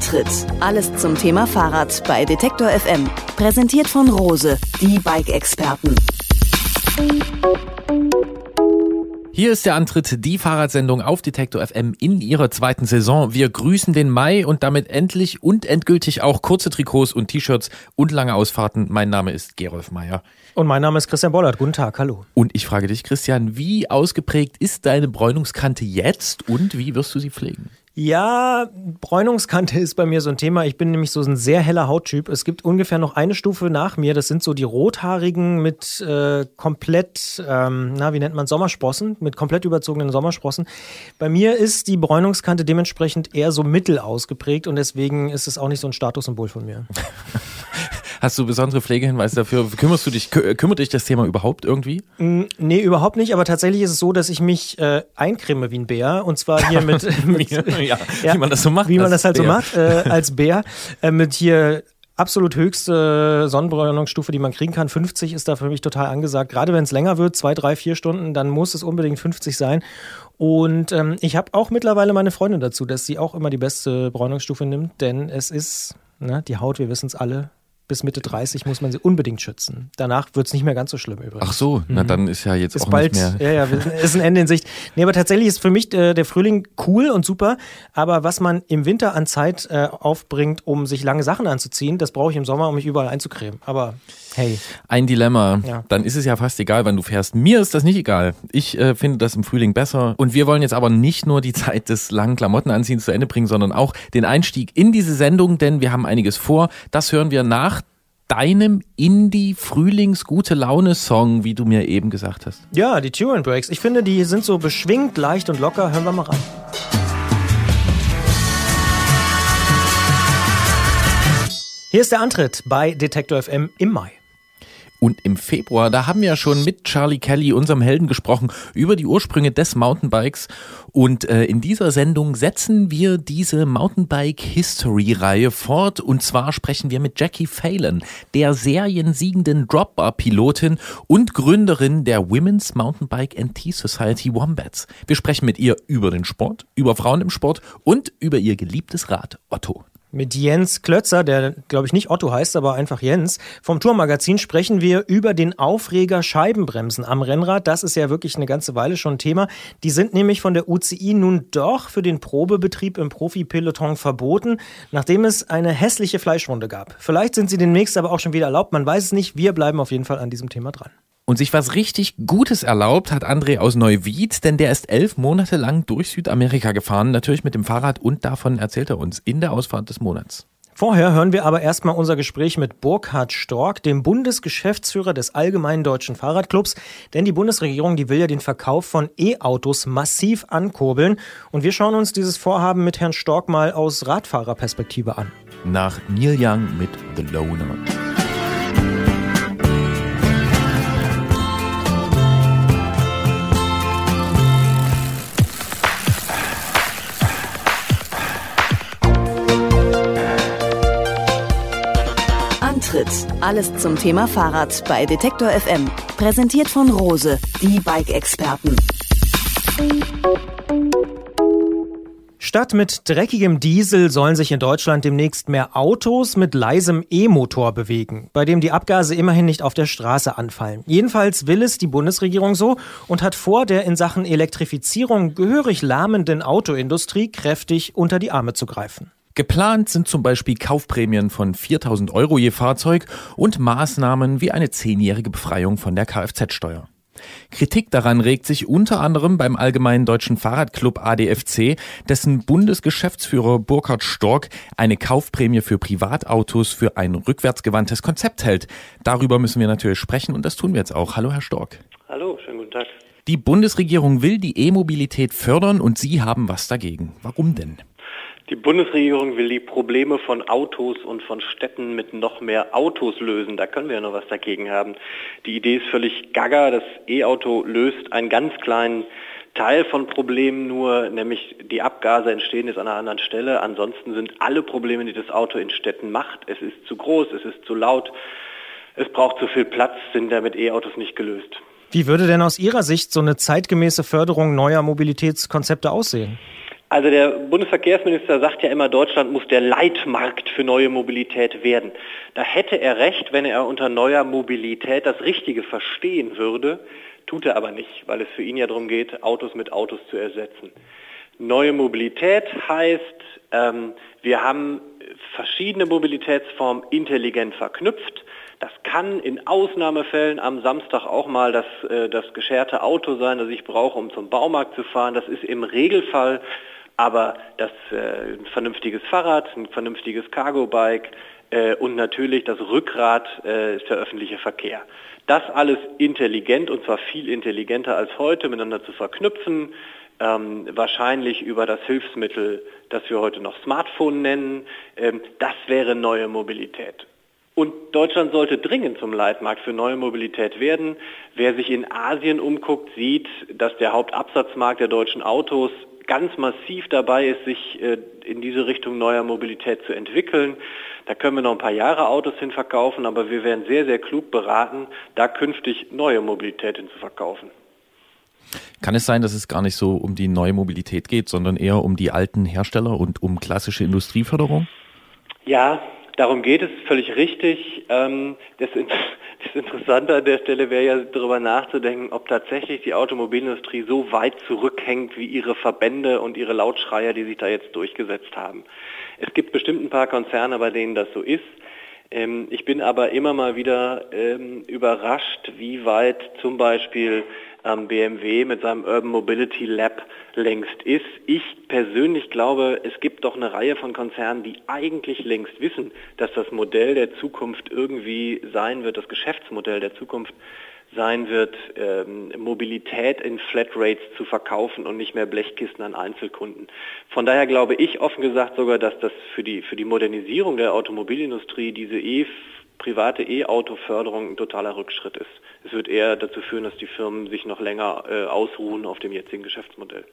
Antritt. Alles zum Thema Fahrrad bei Detektor FM. Präsentiert von Rose, die Bike-Experten. Hier ist der Antritt, die Fahrradsendung auf Detektor FM in ihrer zweiten Saison. Wir grüßen den Mai und damit endlich und endgültig auch kurze Trikots und T-Shirts und lange Ausfahrten. Mein Name ist Gerolf Meyer. Und mein Name ist Christian Bollert. Guten Tag, hallo. Und ich frage dich, Christian, wie ausgeprägt ist deine Bräunungskante jetzt und wie wirst du sie pflegen? Ja, Bräunungskante ist bei mir so ein Thema. Ich bin nämlich so ein sehr heller Hauttyp. Es gibt ungefähr noch eine Stufe nach mir. Das sind so die rothaarigen mit äh, komplett, ähm, na, wie nennt man Sommersprossen? Mit komplett überzogenen Sommersprossen. Bei mir ist die Bräunungskante dementsprechend eher so mittel ausgeprägt und deswegen ist es auch nicht so ein Statussymbol von mir. Hast du besondere Pflegehinweise dafür? Kümmerst du dich, kümmert dich das Thema überhaupt irgendwie? Mm, nee, überhaupt nicht. Aber tatsächlich ist es so, dass ich mich äh, eincreme wie ein Bär. Und zwar hier mit, mit ja, ja, wie man das so macht. Wie man das halt Bär. so macht, äh, als Bär. Äh, mit hier absolut höchste Sonnenbräunungsstufe, die man kriegen kann. 50 ist da für mich total angesagt. Gerade wenn es länger wird, zwei, drei, vier Stunden, dann muss es unbedingt 50 sein. Und ähm, ich habe auch mittlerweile meine Freundin dazu, dass sie auch immer die beste Bräunungsstufe nimmt, denn es ist, ne, die Haut, wir wissen es alle, bis Mitte 30 muss man sie unbedingt schützen. Danach wird es nicht mehr ganz so schlimm übrigens. Ach so, mhm. na dann ist ja jetzt ist auch bald, nicht mehr. Ja, ja, ist ein Ende in Sicht. Nee, aber tatsächlich ist für mich äh, der Frühling cool und super. Aber was man im Winter an Zeit äh, aufbringt, um sich lange Sachen anzuziehen, das brauche ich im Sommer, um mich überall einzucremen. Aber hey. Ein Dilemma. Ja. Dann ist es ja fast egal, wann du fährst. Mir ist das nicht egal. Ich äh, finde das im Frühling besser. Und wir wollen jetzt aber nicht nur die Zeit des langen Klamottenanziehens zu Ende bringen, sondern auch den Einstieg in diese Sendung, denn wir haben einiges vor. Das hören wir nach deinem Indie-Frühlings-Gute-Laune-Song, wie du mir eben gesagt hast. Ja, die Tune Breaks. Ich finde, die sind so beschwingt, leicht und locker. Hören wir mal rein. Hier ist der Antritt bei Detektor FM im Mai. Und im Februar, da haben wir ja schon mit Charlie Kelly, unserem Helden, gesprochen über die Ursprünge des Mountainbikes. Und äh, in dieser Sendung setzen wir diese Mountainbike History Reihe fort. Und zwar sprechen wir mit Jackie Phelan, der seriensiegenden Dropbar-Pilotin und Gründerin der Women's Mountainbike NT Society Wombats. Wir sprechen mit ihr über den Sport, über Frauen im Sport und über ihr geliebtes Rad Otto. Mit Jens Klötzer, der glaube ich nicht Otto heißt, aber einfach Jens, vom Tourmagazin sprechen wir über den Aufreger Scheibenbremsen am Rennrad. Das ist ja wirklich eine ganze Weile schon Thema. Die sind nämlich von der UCI nun doch für den Probebetrieb im Profi-Peloton verboten, nachdem es eine hässliche Fleischwunde gab. Vielleicht sind sie demnächst aber auch schon wieder erlaubt, man weiß es nicht. Wir bleiben auf jeden Fall an diesem Thema dran. Und sich was richtig Gutes erlaubt hat André aus Neuwied, denn der ist elf Monate lang durch Südamerika gefahren, natürlich mit dem Fahrrad und davon erzählt er uns in der Ausfahrt des Monats. Vorher hören wir aber erstmal unser Gespräch mit Burkhard Stork, dem Bundesgeschäftsführer des Allgemeinen Deutschen Fahrradclubs. Denn die Bundesregierung, die will ja den Verkauf von E-Autos massiv ankurbeln. Und wir schauen uns dieses Vorhaben mit Herrn Stork mal aus Radfahrerperspektive an. Nach Neil Young mit The Loner. Antritt. Alles zum Thema Fahrrad bei Detektor FM. Präsentiert von Rose, die Bike-Experten. Statt mit dreckigem Diesel sollen sich in Deutschland demnächst mehr Autos mit leisem E-Motor bewegen, bei dem die Abgase immerhin nicht auf der Straße anfallen. Jedenfalls will es die Bundesregierung so und hat vor, der in Sachen Elektrifizierung gehörig lahmenden Autoindustrie kräftig unter die Arme zu greifen. Geplant sind zum Beispiel Kaufprämien von 4000 Euro je Fahrzeug und Maßnahmen wie eine zehnjährige Befreiung von der Kfz-Steuer. Kritik daran regt sich unter anderem beim Allgemeinen Deutschen Fahrradclub ADFC, dessen Bundesgeschäftsführer Burkhard Stork eine Kaufprämie für Privatautos für ein rückwärtsgewandtes Konzept hält. Darüber müssen wir natürlich sprechen und das tun wir jetzt auch. Hallo, Herr Stork. Hallo, schönen guten Tag. Die Bundesregierung will die E-Mobilität fördern und Sie haben was dagegen. Warum denn? Die Bundesregierung will die Probleme von Autos und von Städten mit noch mehr Autos lösen. Da können wir ja noch was dagegen haben. Die Idee ist völlig gaga. Das E-Auto löst einen ganz kleinen Teil von Problemen nur, nämlich die Abgase entstehen jetzt an einer anderen Stelle. Ansonsten sind alle Probleme, die das Auto in Städten macht, es ist zu groß, es ist zu laut, es braucht zu viel Platz, sind damit E-Autos nicht gelöst. Wie würde denn aus Ihrer Sicht so eine zeitgemäße Förderung neuer Mobilitätskonzepte aussehen? Also der Bundesverkehrsminister sagt ja immer, Deutschland muss der Leitmarkt für neue Mobilität werden. Da hätte er recht, wenn er unter neuer Mobilität das Richtige verstehen würde, tut er aber nicht, weil es für ihn ja darum geht, Autos mit Autos zu ersetzen. Neue Mobilität heißt, ähm, wir haben verschiedene Mobilitätsformen intelligent verknüpft. Das kann in Ausnahmefällen am Samstag auch mal das, äh, das gescherte Auto sein, das ich brauche, um zum Baumarkt zu fahren. Das ist im Regelfall aber das äh, ein vernünftiges Fahrrad, ein vernünftiges Cargo-Bike äh, und natürlich das Rückgrat äh, ist der öffentliche Verkehr. Das alles intelligent und zwar viel intelligenter als heute miteinander zu verknüpfen, ähm, wahrscheinlich über das Hilfsmittel, das wir heute noch Smartphone nennen, ähm, das wäre neue Mobilität. Und Deutschland sollte dringend zum Leitmarkt für neue Mobilität werden. Wer sich in Asien umguckt, sieht, dass der Hauptabsatzmarkt der deutschen Autos ganz massiv dabei ist, sich äh, in diese Richtung neuer Mobilität zu entwickeln. Da können wir noch ein paar Jahre Autos hin verkaufen, aber wir werden sehr, sehr klug beraten, da künftig neue Mobilität hin zu verkaufen. Kann es sein, dass es gar nicht so um die neue Mobilität geht, sondern eher um die alten Hersteller und um klassische Industrieförderung? Ja, darum geht es völlig richtig. Ähm, das, Interessante an der Stelle wäre ja darüber nachzudenken, ob tatsächlich die Automobilindustrie so weit zurückhängt wie ihre Verbände und ihre Lautschreier, die sich da jetzt durchgesetzt haben. Es gibt bestimmt ein paar Konzerne, bei denen das so ist. Ähm, ich bin aber immer mal wieder ähm, überrascht, wie weit zum Beispiel BMW mit seinem Urban Mobility Lab längst ist. Ich persönlich glaube, es gibt doch eine Reihe von Konzernen, die eigentlich längst wissen, dass das Modell der Zukunft irgendwie sein wird, das Geschäftsmodell der Zukunft sein wird, ähm, Mobilität in Flatrates zu verkaufen und nicht mehr Blechkisten an Einzelkunden. Von daher glaube ich offen gesagt sogar, dass das für die, für die Modernisierung der Automobilindustrie diese e private E-Auto-Förderung ein totaler Rückschritt ist. Es wird eher dazu führen, dass die Firmen sich noch länger äh, ausruhen auf dem jetzigen Geschäftsmodell.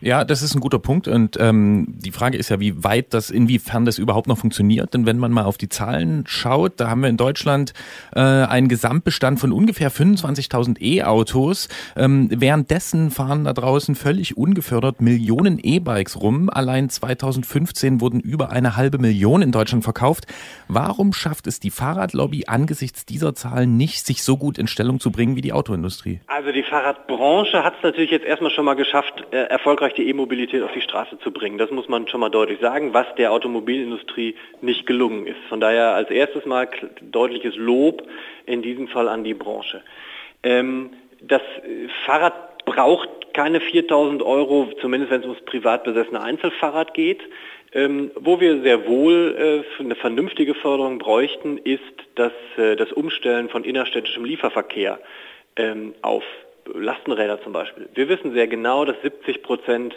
Ja, das ist ein guter Punkt. Und ähm, die Frage ist ja, wie weit das, inwiefern das überhaupt noch funktioniert. Denn wenn man mal auf die Zahlen schaut, da haben wir in Deutschland äh, einen Gesamtbestand von ungefähr 25.000 E-Autos. Ähm, währenddessen fahren da draußen völlig ungefördert Millionen E-Bikes rum. Allein 2015 wurden über eine halbe Million in Deutschland verkauft. Warum schafft es die Fahrradlobby angesichts dieser Zahlen nicht, sich so gut in Stellung zu bringen wie die Autoindustrie? Also die Fahrradbranche hat es natürlich jetzt erstmal schon mal geschafft, äh, erfolgreich die E-Mobilität auf die Straße zu bringen. Das muss man schon mal deutlich sagen, was der Automobilindustrie nicht gelungen ist. Von daher als erstes mal deutliches Lob in diesem Fall an die Branche. Ähm, das Fahrrad braucht keine 4000 Euro, zumindest wenn es ums privat besessene Einzelfahrrad geht. Ähm, wo wir sehr wohl äh, eine vernünftige Förderung bräuchten, ist das, äh, das Umstellen von innerstädtischem Lieferverkehr ähm, auf Lastenräder zum Beispiel. Wir wissen sehr genau, dass 70 Prozent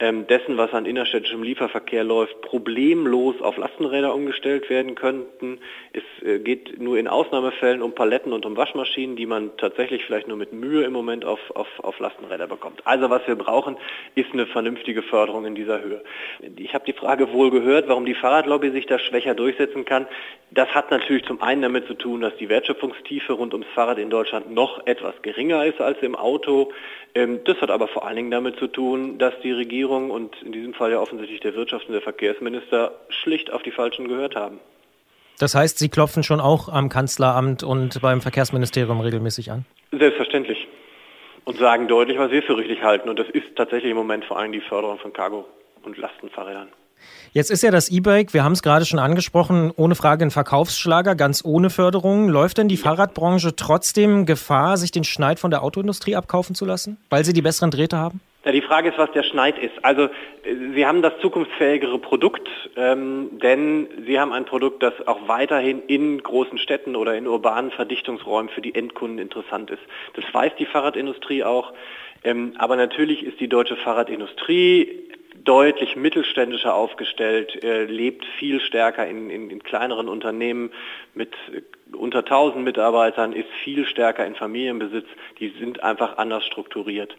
dessen, was an innerstädtischem Lieferverkehr läuft, problemlos auf Lastenräder umgestellt werden könnten. Es äh, geht nur in Ausnahmefällen um Paletten und um Waschmaschinen, die man tatsächlich vielleicht nur mit Mühe im Moment auf, auf, auf Lastenräder bekommt. Also was wir brauchen, ist eine vernünftige Förderung in dieser Höhe. Ich habe die Frage wohl gehört, warum die Fahrradlobby sich da schwächer durchsetzen kann. Das hat natürlich zum einen damit zu tun, dass die Wertschöpfungstiefe rund ums Fahrrad in Deutschland noch etwas geringer ist als im Auto. Ähm, das hat aber vor allen Dingen damit zu tun, dass die Regierung und in diesem Fall ja offensichtlich der Wirtschafts- und der Verkehrsminister schlicht auf die Falschen gehört haben. Das heißt, Sie klopfen schon auch am Kanzleramt und beim Verkehrsministerium regelmäßig an? Selbstverständlich. Und sagen deutlich, was wir für richtig halten. Und das ist tatsächlich im Moment vor allem die Förderung von Cargo- und Lastenfahrrädern. Jetzt ist ja das E-Bike, wir haben es gerade schon angesprochen, ohne Frage ein Verkaufsschlager, ganz ohne Förderung. Läuft denn die Fahrradbranche trotzdem Gefahr, sich den Schneid von der Autoindustrie abkaufen zu lassen, weil sie die besseren Drähte haben? Ja, die Frage ist, was der Schneid ist. Also Sie haben das zukunftsfähigere Produkt, ähm, denn Sie haben ein Produkt, das auch weiterhin in großen Städten oder in urbanen Verdichtungsräumen für die Endkunden interessant ist. Das weiß die Fahrradindustrie auch. Ähm, aber natürlich ist die deutsche Fahrradindustrie deutlich mittelständischer aufgestellt, äh, lebt viel stärker in, in, in kleineren Unternehmen mit äh, unter 1000 Mitarbeitern, ist viel stärker in Familienbesitz. Die sind einfach anders strukturiert.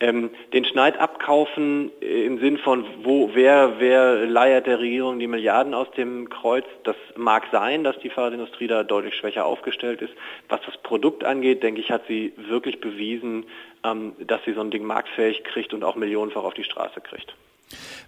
Ähm, den Schneid abkaufen äh, im Sinn von, wo, wer, wer leiert der Regierung die Milliarden aus dem Kreuz, das mag sein, dass die Fahrradindustrie da deutlich schwächer aufgestellt ist. Was das Produkt angeht, denke ich, hat sie wirklich bewiesen, ähm, dass sie so ein Ding marktfähig kriegt und auch millionenfach auf die Straße kriegt.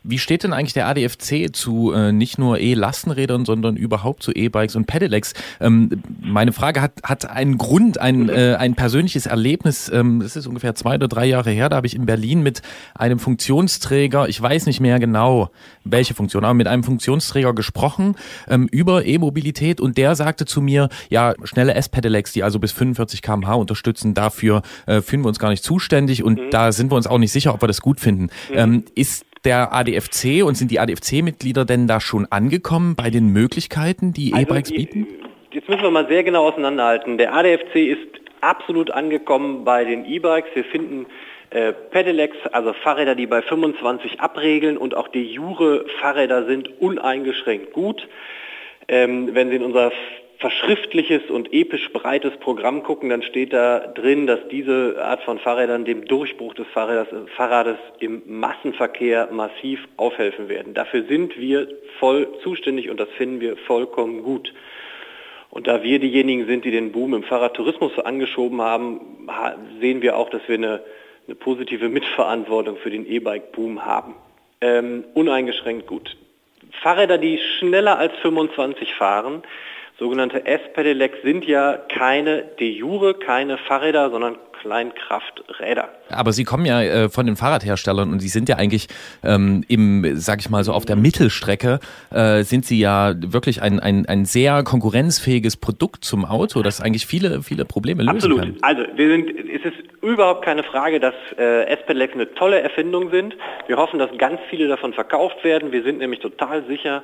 Wie steht denn eigentlich der ADFC zu äh, nicht nur E-Lastenrädern, sondern überhaupt zu E-Bikes und Pedelecs? Ähm, meine Frage hat, hat einen Grund, ein, äh, ein persönliches Erlebnis. Ähm, das ist ungefähr zwei oder drei Jahre her. Da habe ich in Berlin mit einem Funktionsträger, ich weiß nicht mehr genau, welche Funktion, aber mit einem Funktionsträger gesprochen ähm, über E-Mobilität und der sagte zu mir, ja, schnelle S-Pedelecs, die also bis 45 km/h unterstützen, dafür äh, fühlen wir uns gar nicht zuständig und mhm. da sind wir uns auch nicht sicher, ob wir das gut finden. Mhm. Ähm, ist der ADFC und sind die ADFC-Mitglieder denn da schon angekommen bei den Möglichkeiten, die also E-Bikes bieten? Jetzt müssen wir mal sehr genau auseinanderhalten. Der ADFC ist absolut angekommen bei den E-Bikes. Wir finden äh, Pedelecs, also Fahrräder, die bei 25 abregeln und auch die Jure Fahrräder sind uneingeschränkt gut. Ähm, wenn Sie in unser verschriftliches und episch breites Programm gucken, dann steht da drin, dass diese Art von Fahrrädern dem Durchbruch des Fahrrades, Fahrrades im Massenverkehr massiv aufhelfen werden. Dafür sind wir voll zuständig und das finden wir vollkommen gut. Und da wir diejenigen sind, die den Boom im Fahrradtourismus angeschoben haben, sehen wir auch, dass wir eine, eine positive Mitverantwortung für den E-Bike-Boom haben. Ähm, uneingeschränkt gut. Fahrräder, die schneller als 25 fahren, Sogenannte S-Pedelecs sind ja keine de jure, keine Fahrräder, sondern Kleinkrafträder. Aber Sie kommen ja äh, von den Fahrradherstellern und Sie sind ja eigentlich ähm, im, sag ich mal so, auf der Mittelstrecke äh, sind Sie ja wirklich ein, ein, ein sehr konkurrenzfähiges Produkt zum Auto, das eigentlich viele, viele Probleme lösen Absolut. kann. Also wir sind, es ist überhaupt keine Frage, dass äh, S-Pedelecs eine tolle Erfindung sind. Wir hoffen, dass ganz viele davon verkauft werden. Wir sind nämlich total sicher,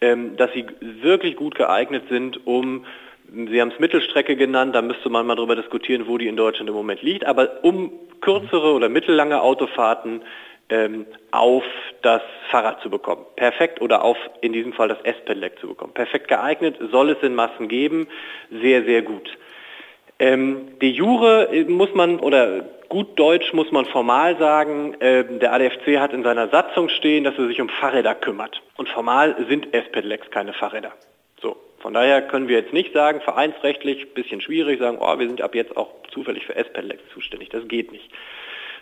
ähm, dass sie wirklich gut geeignet sind, um Sie haben es Mittelstrecke genannt, da müsste man mal darüber diskutieren, wo die in Deutschland im Moment liegt, aber um kürzere oder mittellange Autofahrten ähm, auf das Fahrrad zu bekommen. Perfekt oder auf in diesem Fall das S-Pedelec zu bekommen. Perfekt geeignet, soll es in Massen geben, sehr, sehr gut. Ähm, die Jure äh, muss man, oder gut Deutsch muss man formal sagen, äh, der ADFC hat in seiner Satzung stehen, dass er sich um Fahrräder kümmert. Und formal sind S-Pedelecs keine Fahrräder. Von daher können wir jetzt nicht sagen, vereinsrechtlich, bisschen schwierig, sagen, oh, wir sind ab jetzt auch zufällig für S-Pedelecs zuständig. Das geht nicht.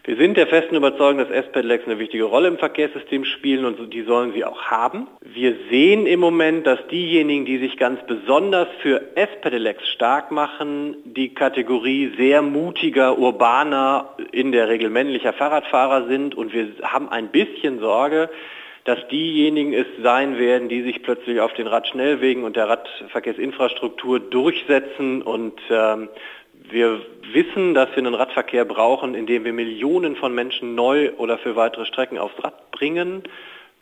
Wir sind der festen Überzeugung, dass S-Pedelecs eine wichtige Rolle im Verkehrssystem spielen und die sollen sie auch haben. Wir sehen im Moment, dass diejenigen, die sich ganz besonders für S-Pedelecs stark machen, die Kategorie sehr mutiger, urbaner, in der Regel männlicher Fahrradfahrer sind und wir haben ein bisschen Sorge, dass diejenigen es sein werden, die sich plötzlich auf den Radschnellwegen und der Radverkehrsinfrastruktur durchsetzen und ähm, wir wissen, dass wir einen Radverkehr brauchen, in dem wir Millionen von Menschen neu oder für weitere Strecken aufs Rad bringen.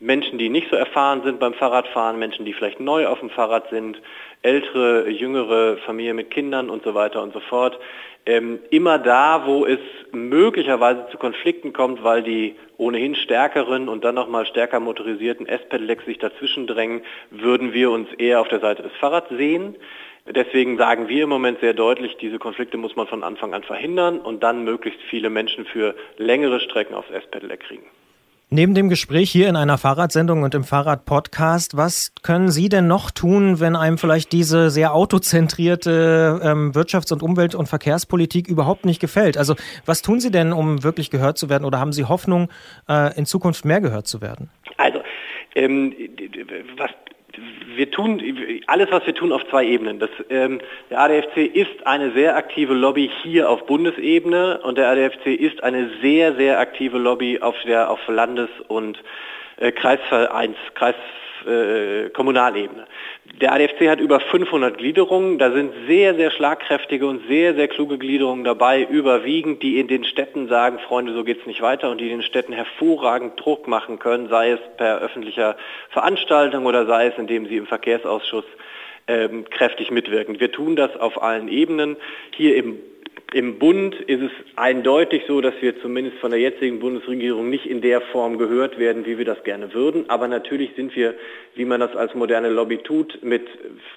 Menschen, die nicht so erfahren sind beim Fahrradfahren, Menschen, die vielleicht neu auf dem Fahrrad sind, ältere, jüngere Familien mit Kindern und so weiter und so fort. Ähm, immer da, wo es möglicherweise zu Konflikten kommt, weil die ohnehin stärkeren und dann nochmal stärker motorisierten S-Pedelecs sich dazwischen drängen, würden wir uns eher auf der Seite des Fahrrads sehen. Deswegen sagen wir im Moment sehr deutlich, diese Konflikte muss man von Anfang an verhindern und dann möglichst viele Menschen für längere Strecken aufs S-Pedelec kriegen. Neben dem Gespräch hier in einer Fahrradsendung und im Fahrradpodcast, was können Sie denn noch tun, wenn einem vielleicht diese sehr autozentrierte ähm, Wirtschafts- und Umwelt- und Verkehrspolitik überhaupt nicht gefällt? Also was tun Sie denn, um wirklich gehört zu werden oder haben Sie Hoffnung, äh, in Zukunft mehr gehört zu werden? Also ähm, was wir tun alles, was wir tun, auf zwei Ebenen. Das, ähm, der ADFC ist eine sehr aktive Lobby hier auf Bundesebene und der ADFC ist eine sehr, sehr aktive Lobby auf der auf Landes- und äh, Kreisvereins, Kreis, äh, Kommunalebene. Der ADFC hat über 500 Gliederungen, da sind sehr, sehr schlagkräftige und sehr, sehr kluge Gliederungen dabei, überwiegend, die in den Städten sagen, Freunde, so geht es nicht weiter und die in den Städten hervorragend Druck machen können, sei es per öffentlicher Veranstaltung oder sei es, indem sie im Verkehrsausschuss ähm, kräftig mitwirken. Wir tun das auf allen Ebenen. Hier im im Bund ist es eindeutig so, dass wir zumindest von der jetzigen Bundesregierung nicht in der Form gehört werden, wie wir das gerne würden. Aber natürlich sind wir, wie man das als moderne Lobby tut, mit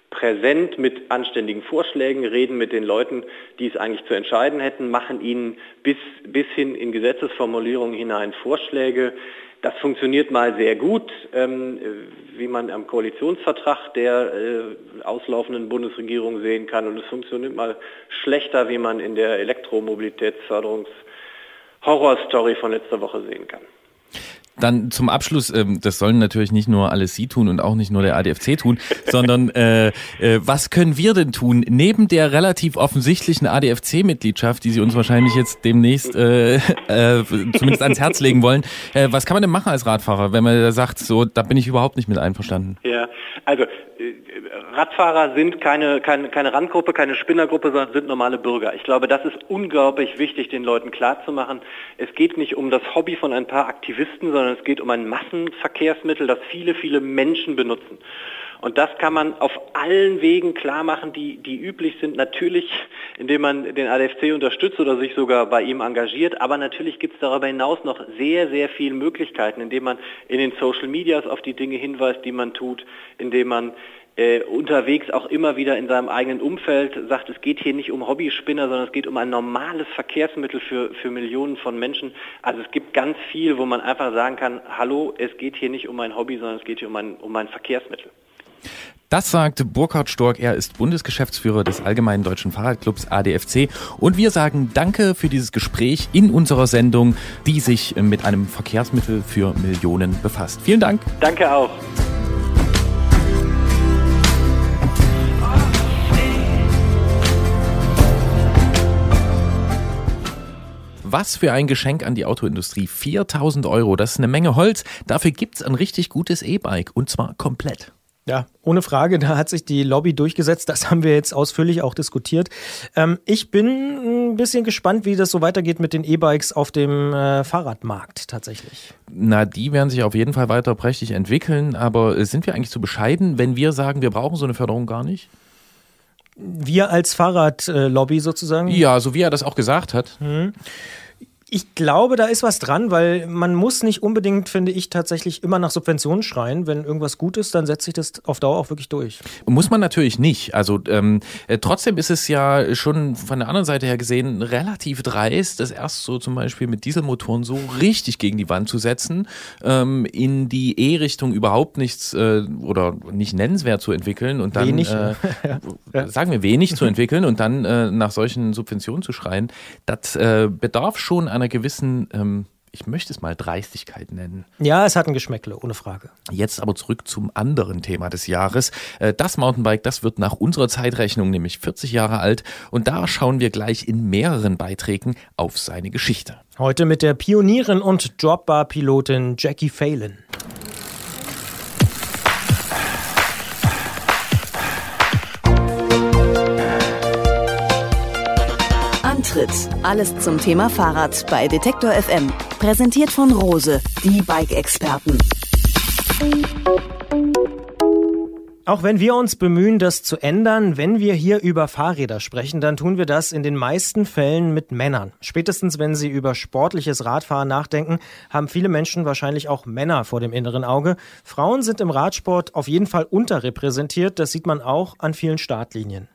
präsent, mit anständigen Vorschlägen, reden mit den Leuten, die es eigentlich zu entscheiden hätten, machen ihnen bis, bis hin in Gesetzesformulierungen hinein Vorschläge, das funktioniert mal sehr gut, ähm, wie man am Koalitionsvertrag der äh, auslaufenden Bundesregierung sehen kann. Und es funktioniert mal schlechter, wie man in der Elektromobilitätsförderungs Horrorstory von letzter Woche sehen kann. Dann zum Abschluss, ähm, das sollen natürlich nicht nur alles Sie tun und auch nicht nur der ADFC tun, sondern äh, äh, was können wir denn tun, neben der relativ offensichtlichen ADFC-Mitgliedschaft, die Sie uns wahrscheinlich jetzt demnächst äh, äh, zumindest ans Herz legen wollen, äh, was kann man denn machen als Radfahrer, wenn man da sagt, so, da bin ich überhaupt nicht mit einverstanden? Ja, also äh, Radfahrer sind keine, keine, keine Randgruppe, keine Spinnergruppe, sondern sind normale Bürger. Ich glaube, das ist unglaublich wichtig, den Leuten klarzumachen. Es geht nicht um das Hobby von ein paar Aktivisten, sondern es geht um ein Massenverkehrsmittel, das viele, viele Menschen benutzen. Und das kann man auf allen Wegen klar machen, die, die üblich sind. Natürlich, indem man den ADFC unterstützt oder sich sogar bei ihm engagiert. Aber natürlich gibt es darüber hinaus noch sehr, sehr viele Möglichkeiten, indem man in den Social Medias auf die Dinge hinweist, die man tut, indem man äh, unterwegs auch immer wieder in seinem eigenen Umfeld sagt, es geht hier nicht um Hobbyspinner, sondern es geht um ein normales Verkehrsmittel für, für Millionen von Menschen. Also es gibt ganz viel, wo man einfach sagen kann, hallo, es geht hier nicht um ein Hobby, sondern es geht hier um ein, um ein Verkehrsmittel. Das sagt Burkhard Stork. Er ist Bundesgeschäftsführer des Allgemeinen Deutschen Fahrradclubs ADFC. Und wir sagen Danke für dieses Gespräch in unserer Sendung, die sich mit einem Verkehrsmittel für Millionen befasst. Vielen Dank. Danke auch. Was für ein Geschenk an die Autoindustrie. 4000 Euro, das ist eine Menge Holz. Dafür gibt es ein richtig gutes E-Bike und zwar komplett. Ja, ohne Frage, da hat sich die Lobby durchgesetzt. Das haben wir jetzt ausführlich auch diskutiert. Ähm, ich bin ein bisschen gespannt, wie das so weitergeht mit den E-Bikes auf dem äh, Fahrradmarkt tatsächlich. Na, die werden sich auf jeden Fall weiter prächtig entwickeln. Aber äh, sind wir eigentlich zu bescheiden, wenn wir sagen, wir brauchen so eine Förderung gar nicht? Wir als Fahrradlobby sozusagen? Ja, so wie er das auch gesagt hat. Mhm. Ich glaube, da ist was dran, weil man muss nicht unbedingt, finde ich, tatsächlich immer nach Subventionen schreien. Wenn irgendwas gut ist, dann setzt sich das auf Dauer auch wirklich durch. Muss man natürlich nicht. Also ähm, äh, trotzdem ist es ja schon von der anderen Seite her gesehen relativ dreist, das erst so zum Beispiel mit Dieselmotoren so richtig gegen die Wand zu setzen, ähm, in die E-Richtung überhaupt nichts äh, oder nicht nennenswert zu entwickeln und dann wenig, äh, ja. sagen wir wenig zu entwickeln und dann äh, nach solchen Subventionen zu schreien. Das äh, bedarf schon einer gewissen, ähm, ich möchte es mal Dreistigkeit nennen. Ja, es hat ein Geschmäckle, ohne Frage. Jetzt aber zurück zum anderen Thema des Jahres. Äh, das Mountainbike, das wird nach unserer Zeitrechnung nämlich 40 Jahre alt und da schauen wir gleich in mehreren Beiträgen auf seine Geschichte. Heute mit der Pionierin und Dropbar-Pilotin Jackie Phelan. Antritt. Alles zum Thema Fahrrad bei Detektor FM. Präsentiert von Rose, die Bike-Experten. Auch wenn wir uns bemühen, das zu ändern, wenn wir hier über Fahrräder sprechen, dann tun wir das in den meisten Fällen mit Männern. Spätestens wenn sie über sportliches Radfahren nachdenken, haben viele Menschen wahrscheinlich auch Männer vor dem inneren Auge. Frauen sind im Radsport auf jeden Fall unterrepräsentiert, das sieht man auch an vielen Startlinien.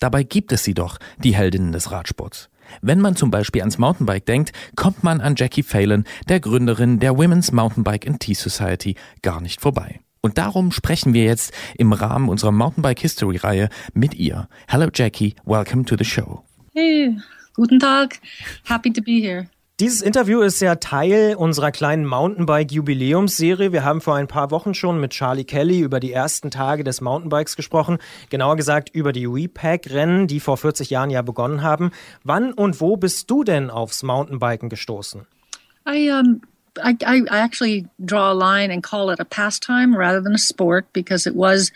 Dabei gibt es sie doch, die Heldinnen des Radsports. Wenn man zum Beispiel ans Mountainbike denkt, kommt man an Jackie Phelan, der Gründerin der Women's Mountainbike and Tea Society, gar nicht vorbei. Und darum sprechen wir jetzt im Rahmen unserer Mountainbike History Reihe mit ihr. Hello Jackie, welcome to the show. Hey, guten Tag, happy to be here. Dieses Interview ist ja Teil unserer kleinen Mountainbike-Jubiläumsserie. Wir haben vor ein paar Wochen schon mit Charlie Kelly über die ersten Tage des Mountainbikes gesprochen. Genauer gesagt über die WePack-Rennen, die vor 40 Jahren ja begonnen haben. Wann und wo bist du denn aufs Mountainbiken gestoßen? I um, I, I actually draw a line and call it a pastime rather than a sport because it was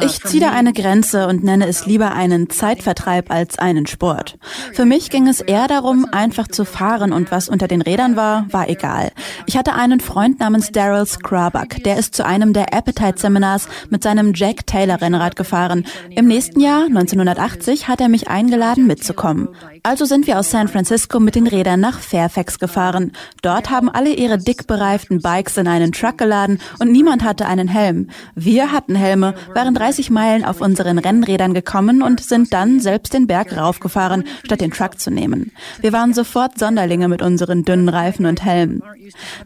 ich ziehe da eine Grenze und nenne es lieber einen Zeitvertreib als einen Sport. Für mich ging es eher darum, einfach zu fahren und was unter den Rädern war, war egal. Ich hatte einen Freund namens Daryl Scrabuck, der ist zu einem der Appetite Seminars mit seinem Jack Taylor Rennrad gefahren. Im nächsten Jahr, 1980, hat er mich eingeladen mitzukommen. Also sind wir aus San Francisco mit den Rädern nach Fairfax gefahren. Dort haben alle ihre dick bereiften Bikes in einen Truck geladen und niemand hatte einen Helm. Wir hatten Helme, waren 30 Meilen auf unseren Rennrädern gekommen und sind dann selbst den Berg raufgefahren, statt den Truck zu nehmen. Wir waren sofort Sonderlinge mit unseren dünnen Reifen und Helmen.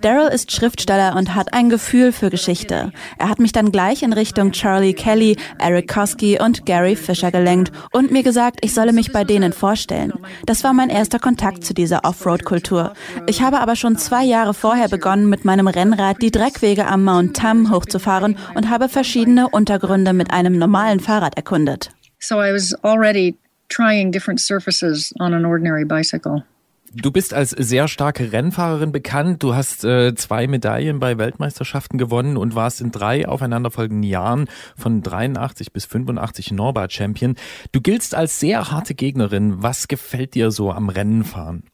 Daryl ist Schriftsteller und hat ein Gefühl für Geschichte. Er hat mich dann gleich in Richtung Charlie Kelly, Eric Kosky und Gary Fisher gelenkt und mir gesagt, ich solle mich bei denen vorstellen. Das war mein erster Kontakt zu dieser Offroad-Kultur. Ich habe aber schon zwei Jahre vorher begonnen, mit meinem Rennrad die Dreckwege am Mount Tam hochzufahren und habe verschiedene Untergründe mit einem normalen Fahrrad erkundet. So I was already trying different surfaces on an ordinary bicycle. Du bist als sehr starke Rennfahrerin bekannt. Du hast äh, zwei Medaillen bei Weltmeisterschaften gewonnen und warst in drei aufeinanderfolgenden Jahren von 83 bis 85 Norbert Champion. Du giltst als sehr harte Gegnerin. Was gefällt dir so am Rennenfahren?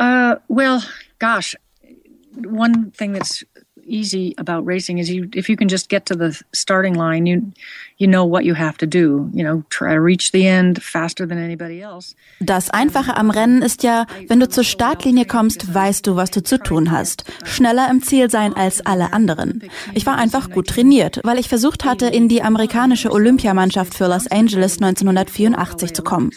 Uh, well, gosh, one thing that's easy about racing is you if you can just get to the starting line, you you know what you have to do. You know, try to reach the end faster than anybody else. Das Einfache am Rennen ist ja, wenn du zur Startlinie kommst, weißt du, was du zu tun hast. Schneller im Ziel sein als alle anderen. Ich war einfach gut trainiert, weil ich versucht hatte, in die amerikanische Olympiamannschaft für Los Angeles 1984 zu kommen.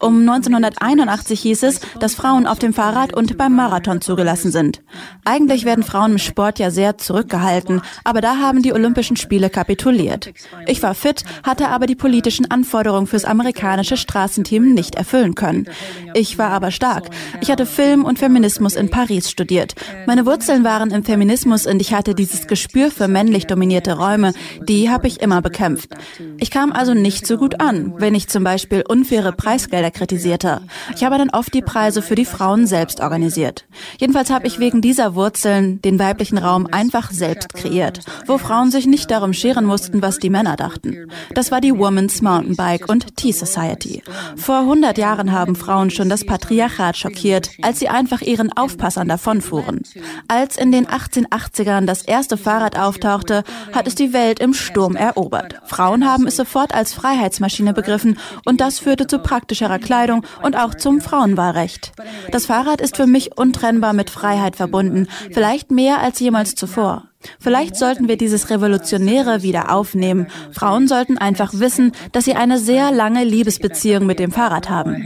Um 1981 hieß es, dass Frauen auf dem Fahrrad und beim Marathon zugelassen sind. Eigentlich werden Frauen im Sport ja sehr zurückgehalten, aber da haben die Olympischen Spiele kapituliert. Ich war fit, hatte aber die politischen Anforderungen fürs amerikanische Straßenteam nicht erfüllen können. Ich war aber stark. Ich hatte Film und Feminismus in Paris studiert. Meine Wurzeln waren im Feminismus und ich hatte dieses Gespür für männlich dominierte Räume. Die habe ich immer bekämpft. Ich kam also nicht so gut an, wenn ich zum Beispiel unfaire Preisgelder kritisierte. Ich habe dann oft die Preise für die Frauen selbst organisiert. Jedenfalls habe ich wegen dieser Wurzeln den weiblichen Raum einfach selbst kreiert, wo Frauen sich nicht darum scheren mussten, was die Männer dachten. Das war die Women's Mountainbike und Tea Society. Vor 100 Jahren haben Frauen schon das Patriarchat schockiert, als sie einfach ihren Aufpassern davonfuhren. Als in den 1880ern das erste Fahrrad auftauchte, hat es die Welt im Sturm erobert. Frauen haben es sofort als Freiheitsmaschine begriffen und das führte zu praktischerer Kleidung und auch zum Frauenwahlrecht. Das Fahrrad ist für mich untrennbar mit Freiheit verbunden, vielleicht mehr als jemals zuvor. Vielleicht sollten wir dieses Revolutionäre wieder aufnehmen. Frauen sollten einfach wissen, dass sie eine sehr lange Liebesbeziehung mit dem Fahrrad haben.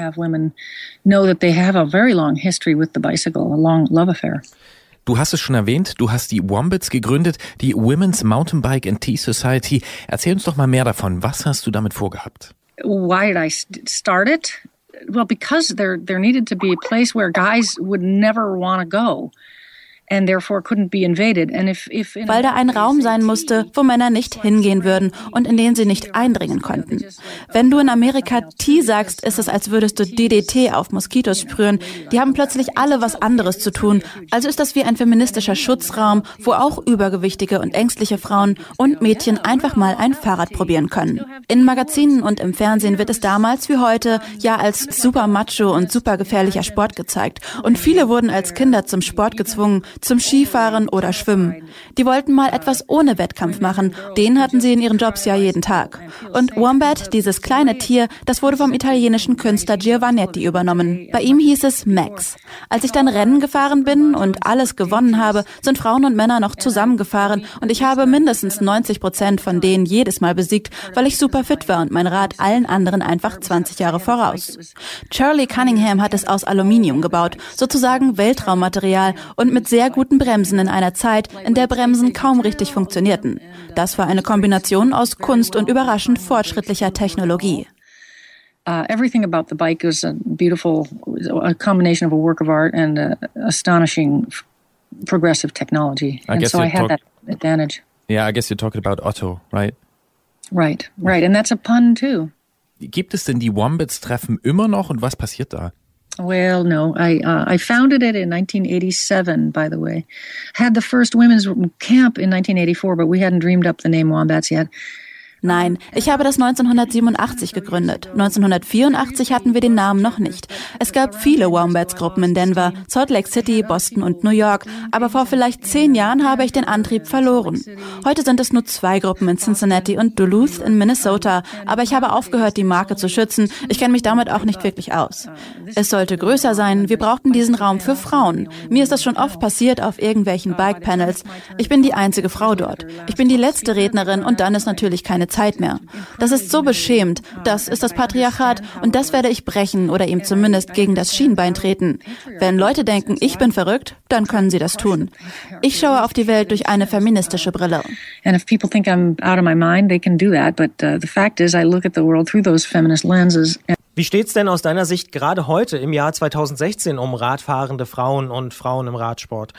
Du hast es schon erwähnt, du hast die Wombats gegründet, die Women's Mountainbike and Tea Society. Erzähl uns doch mal mehr davon. Was hast du damit vorgehabt? Why did I start it? Well, because there there needed to be a place where guys would never want to go. Weil da ein Raum sein musste, wo Männer nicht hingehen würden und in den sie nicht eindringen konnten. Wenn du in Amerika T sagst, ist es, als würdest du DDT auf Moskitos sprühen. Die haben plötzlich alle was anderes zu tun. Also ist das wie ein feministischer Schutzraum, wo auch übergewichtige und ängstliche Frauen und Mädchen einfach mal ein Fahrrad probieren können. In Magazinen und im Fernsehen wird es damals wie heute ja als super macho und super gefährlicher Sport gezeigt. Und viele wurden als Kinder zum Sport gezwungen, zum Skifahren oder Schwimmen. Die wollten mal etwas ohne Wettkampf machen. Den hatten sie in ihren Jobs ja jeden Tag. Und Wombat, dieses kleine Tier, das wurde vom italienischen Künstler Giovannetti übernommen. Bei ihm hieß es Max. Als ich dann Rennen gefahren bin und alles gewonnen habe, sind Frauen und Männer noch zusammengefahren und ich habe mindestens 90 Prozent von denen jedes Mal besiegt, weil ich super fit war und mein Rad allen anderen einfach 20 Jahre voraus. Charlie Cunningham hat es aus Aluminium gebaut, sozusagen Weltraummaterial und mit sehr guten Bremsen in einer Zeit, in der Bremsen kaum richtig funktionierten. Das war eine Kombination aus Kunst und überraschend fortschrittlicher Technologie. Uh, everything about the bike is a beautiful, a combination of a work of art and a astonishing progressive technology. I and so I had that advantage. Yeah, I guess you're talking about Otto, right? Right, right. And that's a pun too. Gibt es denn die Wombats-Treffen immer noch und was passiert da? Well, no, I uh, I founded it in 1987. By the way, had the first women's camp in 1984, but we hadn't dreamed up the name Wombats yet. Nein, ich habe das 1987 gegründet. 1984 hatten wir den Namen noch nicht. Es gab viele Wombats-Gruppen in Denver, Salt Lake City, Boston und New York, aber vor vielleicht zehn Jahren habe ich den Antrieb verloren. Heute sind es nur zwei Gruppen in Cincinnati und Duluth in Minnesota, aber ich habe aufgehört, die Marke zu schützen. Ich kenne mich damit auch nicht wirklich aus. Es sollte größer sein, wir brauchten diesen Raum für Frauen. Mir ist das schon oft passiert auf irgendwelchen Bike-Panels. Ich bin die einzige Frau dort. Ich bin die letzte Rednerin und dann ist natürlich keine Zeit mehr. Das ist so beschämend. Das ist das Patriarchat und das werde ich brechen oder ihm zumindest gegen das Schienbein treten. Wenn Leute denken, ich bin verrückt, dann können sie das tun. Ich schaue auf die Welt durch eine feministische Brille. And if people think I'm out of my mind, they can do that. But uh, the fact is, I look at the world through those feminist lenses. Wie steht's denn aus deiner Sicht gerade heute im Jahr 2016 um radfahrende Frauen und Frauen im Radsport?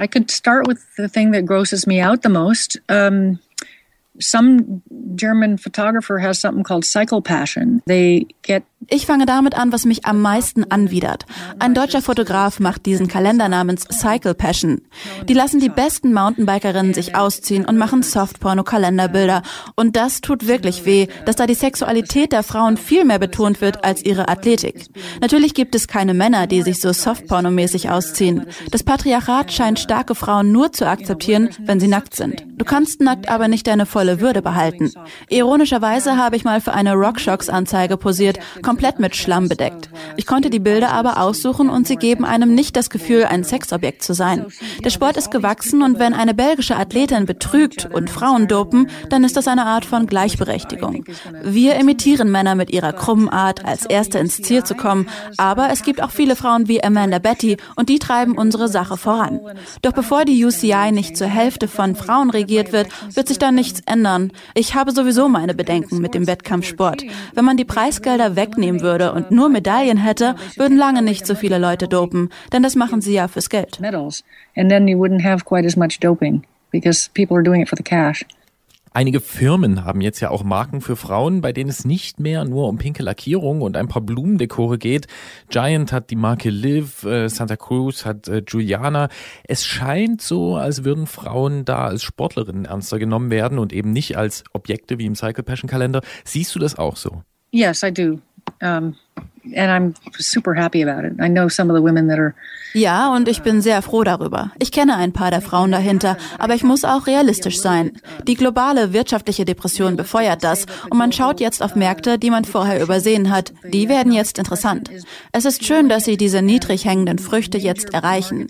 I could start with the thing that grosses me out the most. Um, some German photographer has something called cycle passion. They get Ich fange damit an, was mich am meisten anwidert. Ein deutscher Fotograf macht diesen Kalender namens Cycle Passion. Die lassen die besten Mountainbikerinnen sich ausziehen und machen Softporno-Kalenderbilder. Und das tut wirklich weh, dass da die Sexualität der Frauen viel mehr betont wird als ihre Athletik. Natürlich gibt es keine Männer, die sich so Softporno-mäßig ausziehen. Das Patriarchat scheint starke Frauen nur zu akzeptieren, wenn sie nackt sind. Du kannst nackt aber nicht deine volle Würde behalten. Ironischerweise habe ich mal für eine RockShox-Anzeige posiert, komplett mit Schlamm bedeckt. Ich konnte die Bilder aber aussuchen und sie geben einem nicht das Gefühl, ein Sexobjekt zu sein. Der Sport ist gewachsen und wenn eine belgische Athletin betrügt und Frauen dopen, dann ist das eine Art von Gleichberechtigung. Wir imitieren Männer mit ihrer krummen Art, als Erste ins Ziel zu kommen, aber es gibt auch viele Frauen wie Amanda Betty und die treiben unsere Sache voran. Doch bevor die UCI nicht zur Hälfte von Frauen regiert wird, wird sich da nichts ändern. Ich habe sowieso meine Bedenken mit dem Wettkampfsport. Wenn man die Preisgelder wegnimmt, wegnehmen würde und nur Medaillen hätte, würden lange nicht so viele Leute dopen, denn das machen sie ja fürs Geld. Einige Firmen haben jetzt ja auch Marken für Frauen, bei denen es nicht mehr nur um pinke Lackierung und ein paar Blumendekore geht. Giant hat die Marke Liv, äh, Santa Cruz hat äh, Juliana. Es scheint so, als würden Frauen da als Sportlerinnen ernster genommen werden und eben nicht als Objekte wie im Cycle Passion Kalender. Siehst du das auch so? Yes, I do. Um, and I'm super happy about it. I know some of the women that are ja, und ich bin sehr froh darüber. Ich kenne ein paar der Frauen dahinter, aber ich muss auch realistisch sein. Die globale wirtschaftliche Depression befeuert das und man schaut jetzt auf Märkte, die man vorher übersehen hat. Die werden jetzt interessant. Es ist schön, dass sie diese niedrig hängenden Früchte jetzt erreichen.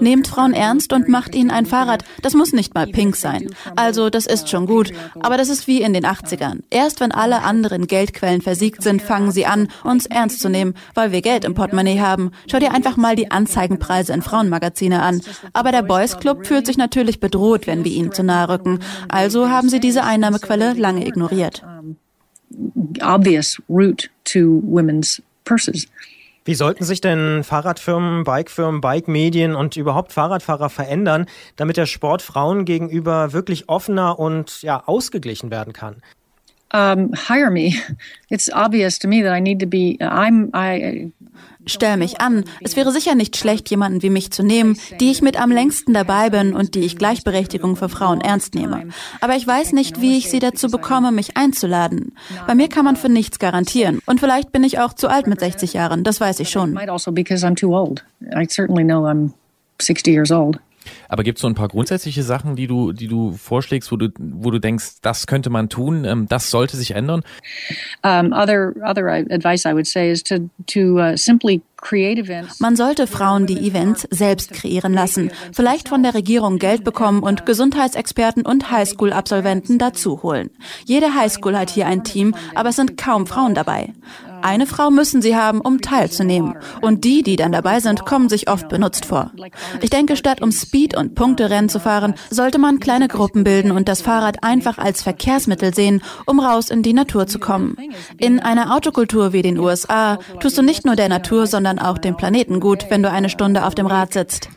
Nehmt Frauen ernst und macht ihnen ein Fahrrad. Das muss nicht mal pink sein. Also, das ist schon gut. Aber das ist wie in den 80ern. Erst wenn alle anderen Geldquellen versiegt sind, fangen sie an, uns ernst zu nehmen, weil wir Geld im Portemonnaie haben. Schau dir einfach mal die Anzeigenpreise in Frauenmagazine an. Aber der Boys Club fühlt sich natürlich bedroht, wenn wir ihnen zu nahe rücken. Also haben sie diese Einnahmequelle lange ignoriert. Obvious route to women's purses. Wie sollten sich denn Fahrradfirmen, Bikefirmen, Bike-Medien und überhaupt Fahrradfahrer verändern, damit der Sport Frauen gegenüber wirklich offener und ja, ausgeglichen werden kann? Um, hire me. It's obvious to me that I need to be. I'm. I Stell mich an. Es wäre sicher nicht schlecht, jemanden wie mich zu nehmen, die ich mit am längsten dabei bin und die ich Gleichberechtigung für Frauen ernst nehme. Aber ich weiß nicht, wie ich sie dazu bekomme, mich einzuladen. Bei mir kann man für nichts garantieren. Und vielleicht bin ich auch zu alt mit 60 Jahren. Das weiß ich schon. Might also because I'm too old. I certainly know I'm 60 years old. Aber gibt es so ein paar grundsätzliche Sachen, die du, die du vorschlägst, wo du, wo du denkst, das könnte man tun, ähm, das sollte sich ändern? Um, other, other advice I would say is to, to uh, simply man sollte Frauen die Events selbst kreieren lassen, vielleicht von der Regierung Geld bekommen und Gesundheitsexperten und Highschool-Absolventen dazu holen. Jede Highschool hat hier ein Team, aber es sind kaum Frauen dabei. Eine Frau müssen sie haben, um teilzunehmen. Und die, die dann dabei sind, kommen sich oft benutzt vor. Ich denke, statt um Speed- und Punkterennen zu fahren, sollte man kleine Gruppen bilden und das Fahrrad einfach als Verkehrsmittel sehen, um raus in die Natur zu kommen. In einer Autokultur wie den USA tust du nicht nur der Natur, sondern auch dem Planeten gut, wenn du eine Stunde auf dem Rad sitzt.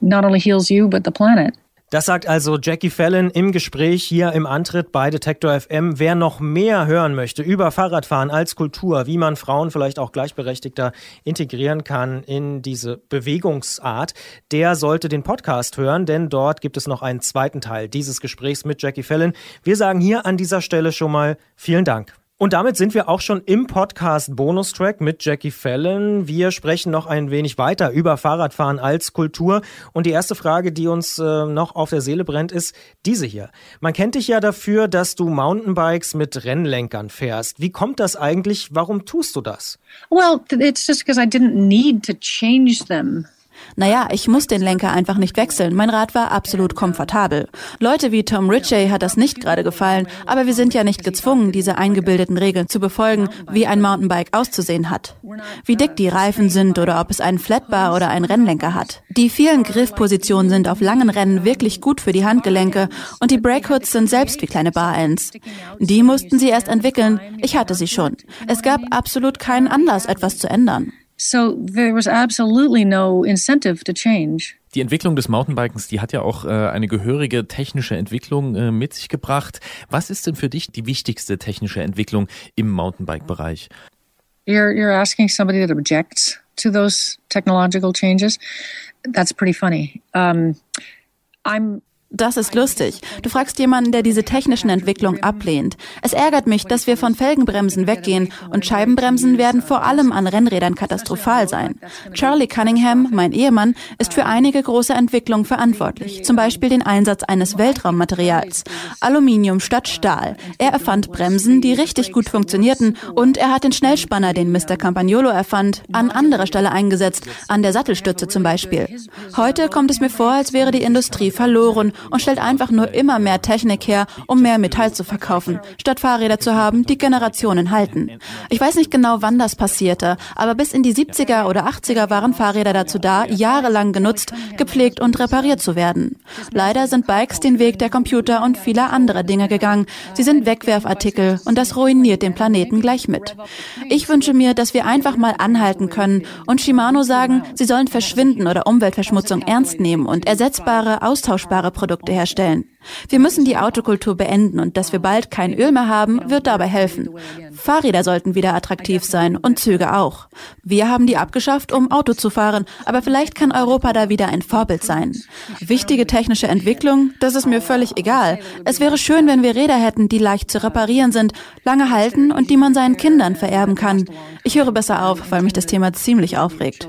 Not only heals you, but the planet. Das sagt also Jackie Fallon im Gespräch hier im Antritt bei Detektor FM. Wer noch mehr hören möchte über Fahrradfahren als Kultur, wie man Frauen vielleicht auch gleichberechtigter integrieren kann in diese Bewegungsart, der sollte den Podcast hören, denn dort gibt es noch einen zweiten Teil dieses Gesprächs mit Jackie Fallon. Wir sagen hier an dieser Stelle schon mal vielen Dank. Und damit sind wir auch schon im Podcast Bonustrack mit Jackie Fallon. Wir sprechen noch ein wenig weiter über Fahrradfahren als Kultur. Und die erste Frage, die uns äh, noch auf der Seele brennt, ist diese hier. Man kennt dich ja dafür, dass du Mountainbikes mit Rennlenkern fährst. Wie kommt das eigentlich? Warum tust du das? Well, it's just because I didn't need to change them. Naja, ich muss den Lenker einfach nicht wechseln. Mein Rad war absolut komfortabel. Leute wie Tom Ritchie hat das nicht gerade gefallen, aber wir sind ja nicht gezwungen, diese eingebildeten Regeln zu befolgen, wie ein Mountainbike auszusehen hat. Wie dick die Reifen sind oder ob es einen Flatbar oder einen Rennlenker hat. Die vielen Griffpositionen sind auf langen Rennen wirklich gut für die Handgelenke und die Brakehoods sind selbst wie kleine Bar-Ends. Die mussten sie erst entwickeln. Ich hatte sie schon. Es gab absolut keinen Anlass, etwas zu ändern. So there was absolutely no incentive to change. Die Entwicklung des Mountainbikens, die hat ja auch äh, eine gehörige technische Entwicklung äh, mit sich gebracht. Was ist denn für dich die wichtigste technische Entwicklung im Mountainbike-Bereich? You're, you're asking somebody that objects to those technological changes. That's pretty funny. Um, I'm das ist lustig. Du fragst jemanden, der diese technischen Entwicklungen ablehnt. Es ärgert mich, dass wir von Felgenbremsen weggehen und Scheibenbremsen werden vor allem an Rennrädern katastrophal sein. Charlie Cunningham, mein Ehemann, ist für einige große Entwicklungen verantwortlich. Zum Beispiel den Einsatz eines Weltraummaterials. Aluminium statt Stahl. Er erfand Bremsen, die richtig gut funktionierten und er hat den Schnellspanner, den Mr. Campagnolo erfand, an anderer Stelle eingesetzt, an der Sattelstütze zum Beispiel. Heute kommt es mir vor, als wäre die Industrie verloren und stellt einfach nur immer mehr Technik her, um mehr Metall zu verkaufen, statt Fahrräder zu haben, die Generationen halten. Ich weiß nicht genau, wann das passierte, aber bis in die 70er oder 80er waren Fahrräder dazu da, jahrelang genutzt, gepflegt und repariert zu werden. Leider sind Bikes den Weg der Computer und vieler anderer Dinge gegangen. Sie sind Wegwerfartikel und das ruiniert den Planeten gleich mit. Ich wünsche mir, dass wir einfach mal anhalten können und Shimano sagen, sie sollen Verschwinden oder Umweltverschmutzung ernst nehmen und ersetzbare, austauschbare Produkte Produkte herstellen. Wir müssen die Autokultur beenden und dass wir bald kein Öl mehr haben, wird dabei helfen. Fahrräder sollten wieder attraktiv sein und Züge auch. Wir haben die abgeschafft, um Auto zu fahren, aber vielleicht kann Europa da wieder ein Vorbild sein. Wichtige technische Entwicklung, das ist mir völlig egal. Es wäre schön, wenn wir Räder hätten, die leicht zu reparieren sind, lange halten und die man seinen Kindern vererben kann. Ich höre besser auf, weil mich das Thema ziemlich aufregt.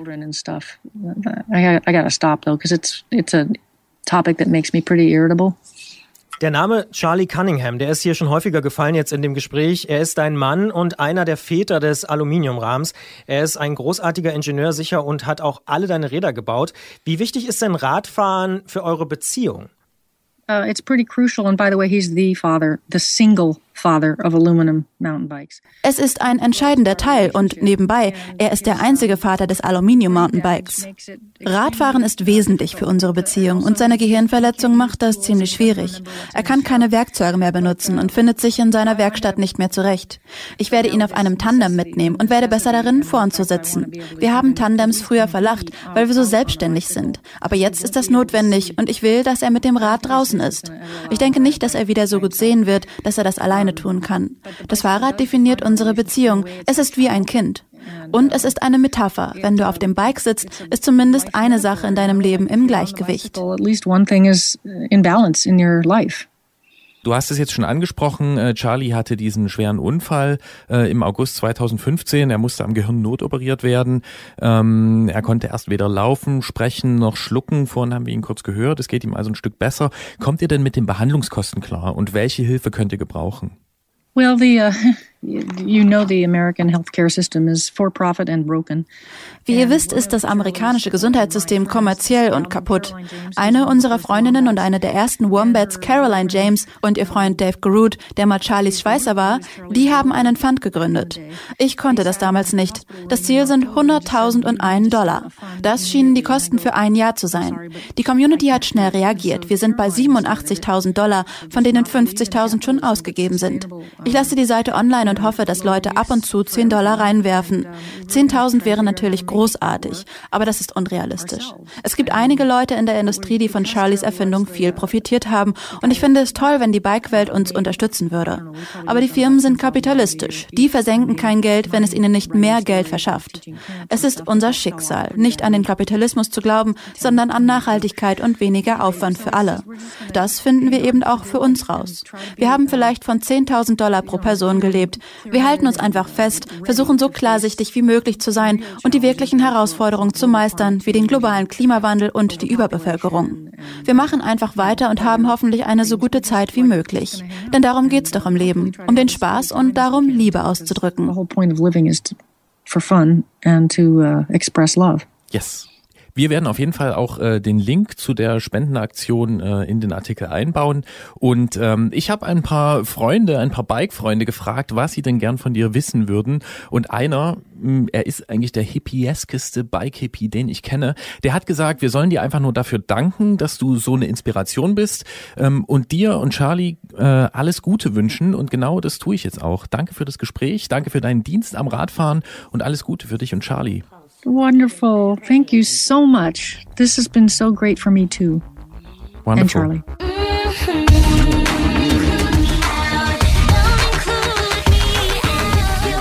I gotta stop though, because it's it's a topic that makes me pretty irritable. Der Name Charlie Cunningham, der ist hier schon häufiger gefallen jetzt in dem Gespräch. Er ist ein Mann und einer der Väter des Aluminiumrahmens. Er ist ein großartiger Ingenieur sicher und hat auch alle deine Räder gebaut. Wie wichtig ist denn Radfahren für eure Beziehung? Uh, it's pretty crucial. And by the way, he's the father, the single Es ist ein entscheidender Teil und nebenbei, er ist der einzige Vater des Aluminium Mountainbikes. Radfahren ist wesentlich für unsere Beziehung und seine Gehirnverletzung macht das ziemlich schwierig. Er kann keine Werkzeuge mehr benutzen und findet sich in seiner Werkstatt nicht mehr zurecht. Ich werde ihn auf einem Tandem mitnehmen und werde besser darin, vor uns zu sitzen. Wir haben Tandems früher verlacht, weil wir so selbstständig sind. Aber jetzt ist das notwendig und ich will, dass er mit dem Rad draußen ist. Ich denke nicht, dass er wieder so gut sehen wird, dass er das alleine tun kann. Das Fahrrad definiert unsere Beziehung. Es ist wie ein Kind. Und es ist eine Metapher. Wenn du auf dem Bike sitzt, ist zumindest eine Sache in deinem Leben im Gleichgewicht. Du hast es jetzt schon angesprochen, äh, Charlie hatte diesen schweren Unfall äh, im August 2015. Er musste am Gehirn notoperiert werden. Ähm, er konnte erst weder laufen, sprechen noch schlucken. Vorhin haben wir ihn kurz gehört. Es geht ihm also ein Stück besser. Kommt ihr denn mit den Behandlungskosten klar und welche Hilfe könnt ihr gebrauchen? Well, the uh, you know the American healthcare system is for profit and broken. Wie ihr wisst, ist das amerikanische Gesundheitssystem kommerziell und kaputt. Eine unserer Freundinnen und eine der ersten Wombats, Caroline James und ihr Freund Dave Garut, der mal Charlies Schweißer war, die haben einen Fund gegründet. Ich konnte das damals nicht. Das Ziel sind 100.001 Dollar. Das schienen die Kosten für ein Jahr zu sein. Die Community hat schnell reagiert. Wir sind bei 87.000 Dollar, von denen 50.000 schon ausgegeben sind. Ich lasse die Seite online und hoffe, dass Leute ab und zu 10 Dollar reinwerfen. 10.000 wäre natürlich großartig, aber das ist unrealistisch. Es gibt einige Leute in der Industrie, die von Charlies Erfindung viel profitiert haben und ich finde es toll, wenn die Bikewelt uns unterstützen würde. Aber die Firmen sind kapitalistisch. Die versenken kein Geld, wenn es ihnen nicht mehr Geld verschafft. Es ist unser Schicksal, nicht an den Kapitalismus zu glauben, sondern an Nachhaltigkeit und weniger Aufwand für alle. Das finden wir eben auch für uns raus. Wir haben vielleicht von 10.000 Dollar pro Person gelebt. Wir halten uns einfach fest, versuchen so klarsichtig wie möglich zu sein und die wirklichen Herausforderungen zu meistern, wie den globalen Klimawandel und die Überbevölkerung. Wir machen einfach weiter und haben hoffentlich eine so gute Zeit wie möglich. Denn darum geht's doch im Leben, um den Spaß und darum, Liebe auszudrücken. Uh. Yes. Wir werden auf jeden Fall auch äh, den Link zu der Spendenaktion äh, in den Artikel einbauen. Und ähm, ich habe ein paar Freunde, ein paar Bike-Freunde gefragt, was sie denn gern von dir wissen würden. Und einer, mh, hm, er ist eigentlich der hippieskeste Bike-Hippie, den ich kenne, der hat gesagt, wir sollen dir einfach nur dafür danken, dass du so eine Inspiration bist ähm, und dir und Charlie äh, alles Gute wünschen. Und genau das tue ich jetzt auch. Danke für das Gespräch, danke für deinen Dienst am Radfahren und alles Gute für dich und Charlie. Wonderful. Thank you so much. This has been so great for me too. Wonderful. And Charlie.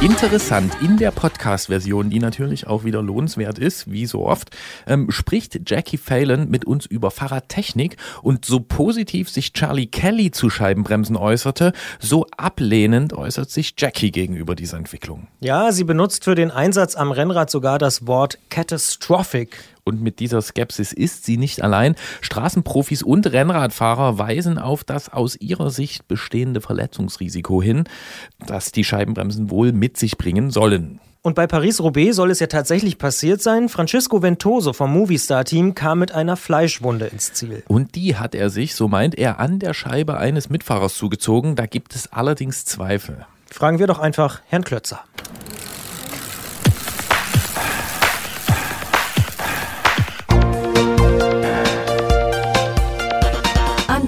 Interessant, in der Podcast-Version, die natürlich auch wieder lohnenswert ist, wie so oft, ähm, spricht Jackie Phelan mit uns über Fahrradtechnik und so positiv sich Charlie Kelly zu Scheibenbremsen äußerte, so ablehnend äußert sich Jackie gegenüber dieser Entwicklung. Ja, sie benutzt für den Einsatz am Rennrad sogar das Wort catastrophic. Und mit dieser Skepsis ist sie nicht allein. Straßenprofis und Rennradfahrer weisen auf das aus ihrer Sicht bestehende Verletzungsrisiko hin, das die Scheibenbremsen wohl mit sich bringen sollen. Und bei Paris-Roubaix soll es ja tatsächlich passiert sein. Francisco Ventoso vom Movistar-Team kam mit einer Fleischwunde ins Ziel. Und die hat er sich, so meint er, an der Scheibe eines Mitfahrers zugezogen. Da gibt es allerdings Zweifel. Fragen wir doch einfach Herrn Klötzer.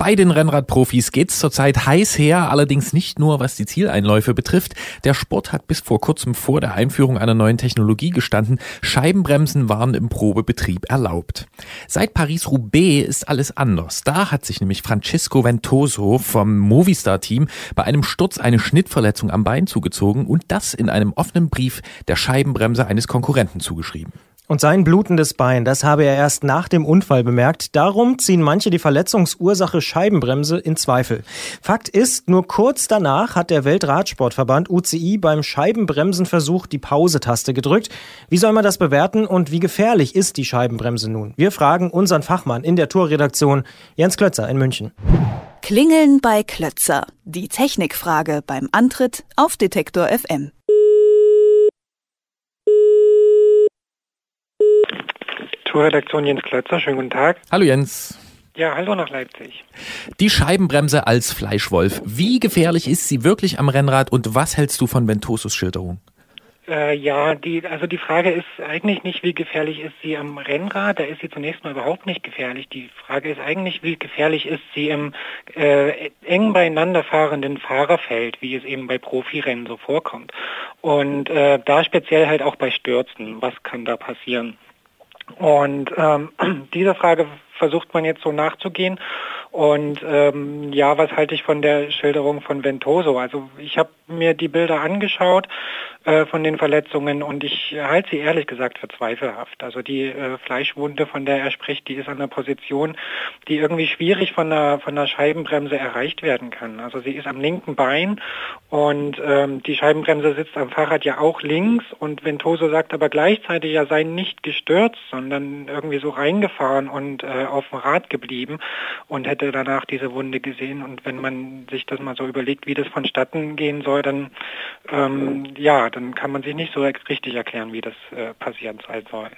Bei den Rennradprofis geht's zurzeit heiß her, allerdings nicht nur was die Zieleinläufe betrifft. Der Sport hat bis vor kurzem vor der Einführung einer neuen Technologie gestanden. Scheibenbremsen waren im Probebetrieb erlaubt. Seit Paris-Roubaix ist alles anders. Da hat sich nämlich Francisco Ventoso vom Movistar-Team bei einem Sturz eine Schnittverletzung am Bein zugezogen und das in einem offenen Brief der Scheibenbremse eines Konkurrenten zugeschrieben. Und sein blutendes Bein, das habe er erst nach dem Unfall bemerkt. Darum ziehen manche die Verletzungsursache Scheibenbremse in Zweifel. Fakt ist, nur kurz danach hat der Weltradsportverband UCI beim Scheibenbremsenversuch die Pause-Taste gedrückt. Wie soll man das bewerten und wie gefährlich ist die Scheibenbremse nun? Wir fragen unseren Fachmann in der Tourredaktion, Jens Klötzer in München. Klingeln bei Klötzer. Die Technikfrage beim Antritt auf Detektor FM. Tourredaktion Jens Klötzer, schönen guten Tag. Hallo Jens. Ja, hallo nach Leipzig. Die Scheibenbremse als Fleischwolf. Wie gefährlich ist sie wirklich am Rennrad und was hältst du von Ventosus Schilderung? Äh, ja, die, also die Frage ist eigentlich nicht, wie gefährlich ist sie am Rennrad. Da ist sie zunächst mal überhaupt nicht gefährlich. Die Frage ist eigentlich, wie gefährlich ist sie im äh, eng beieinander fahrenden Fahrerfeld, wie es eben bei Profirennen so vorkommt. Und äh, da speziell halt auch bei Stürzen. Was kann da passieren? Und ähm, dieser Frage versucht man jetzt so nachzugehen. Und ähm, ja, was halte ich von der Schilderung von Ventoso? Also ich habe mir die Bilder angeschaut äh, von den Verletzungen und ich halte sie ehrlich gesagt für zweifelhaft. Also die äh, Fleischwunde, von der er spricht, die ist an einer Position, die irgendwie schwierig von der, von der Scheibenbremse erreicht werden kann. Also sie ist am linken Bein und ähm, die Scheibenbremse sitzt am Fahrrad ja auch links und Ventoso sagt aber gleichzeitig, er sei nicht gestürzt, sondern irgendwie so reingefahren und äh, auf dem Rad geblieben und hätte danach diese Wunde gesehen. Und wenn man sich das mal so überlegt, wie das vonstatten gehen soll, dann ähm, ja, dann kann man sich nicht so richtig erklären, wie das äh, passieren soll.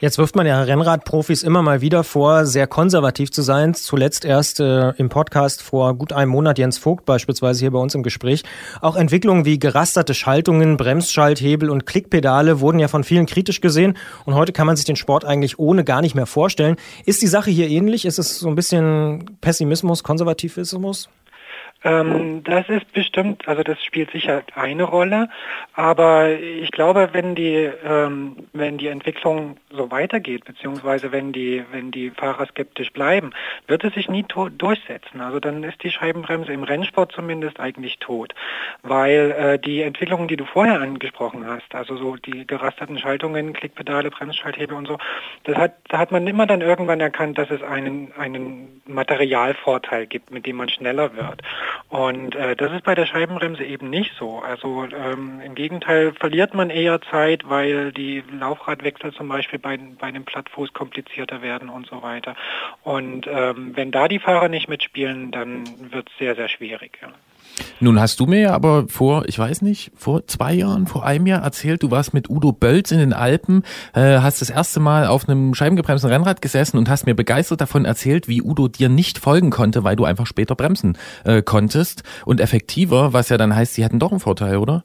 Jetzt wirft man ja Rennradprofis immer mal wieder vor, sehr konservativ zu sein. Zuletzt erst äh, im Podcast vor gut einem Monat Jens Vogt beispielsweise hier bei uns im Gespräch. Auch Entwicklungen wie gerasterte Schaltungen, Bremsschalthebel und Klickpedale wurden ja von vielen kritisch gesehen. Und heute kann man sich den Sport eigentlich ohne gar nicht mehr vorstellen. Ist die Sache hier ähnlich? Ist es so ein bisschen Pessimismus, Konservativismus? Ähm, das ist bestimmt, also das spielt sicher eine Rolle, aber ich glaube, wenn die, ähm, wenn die Entwicklung so weitergeht, beziehungsweise wenn die, wenn die Fahrer skeptisch bleiben, wird es sich nie durchsetzen. Also dann ist die Scheibenbremse im Rennsport zumindest eigentlich tot, weil äh, die Entwicklungen, die du vorher angesprochen hast, also so die gerasterten Schaltungen, Klickpedale, Bremsschalthebel und so, das hat, da hat man immer dann irgendwann erkannt, dass es einen, einen Materialvorteil gibt, mit dem man schneller wird. Und äh, das ist bei der Scheibenbremse eben nicht so. Also ähm, im Gegenteil verliert man eher Zeit, weil die Laufradwechsel zum Beispiel bei, bei dem Plattfuß komplizierter werden und so weiter. Und ähm, wenn da die Fahrer nicht mitspielen, dann wird es sehr, sehr schwierig. Ja. Nun hast du mir ja aber vor, ich weiß nicht, vor zwei Jahren, vor einem Jahr erzählt, du warst mit Udo Bölz in den Alpen, äh, hast das erste Mal auf einem scheibengebremsten Rennrad gesessen und hast mir begeistert davon erzählt, wie Udo dir nicht folgen konnte, weil du einfach später bremsen äh, konntest und effektiver, was ja dann heißt, sie hatten doch einen Vorteil, oder?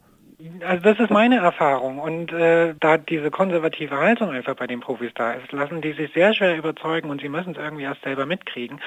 Also das ist meine Erfahrung und äh, da diese konservative Haltung einfach bei den Profis da ist, lassen die sich sehr schwer überzeugen und sie müssen es irgendwie erst selber mitkriegen,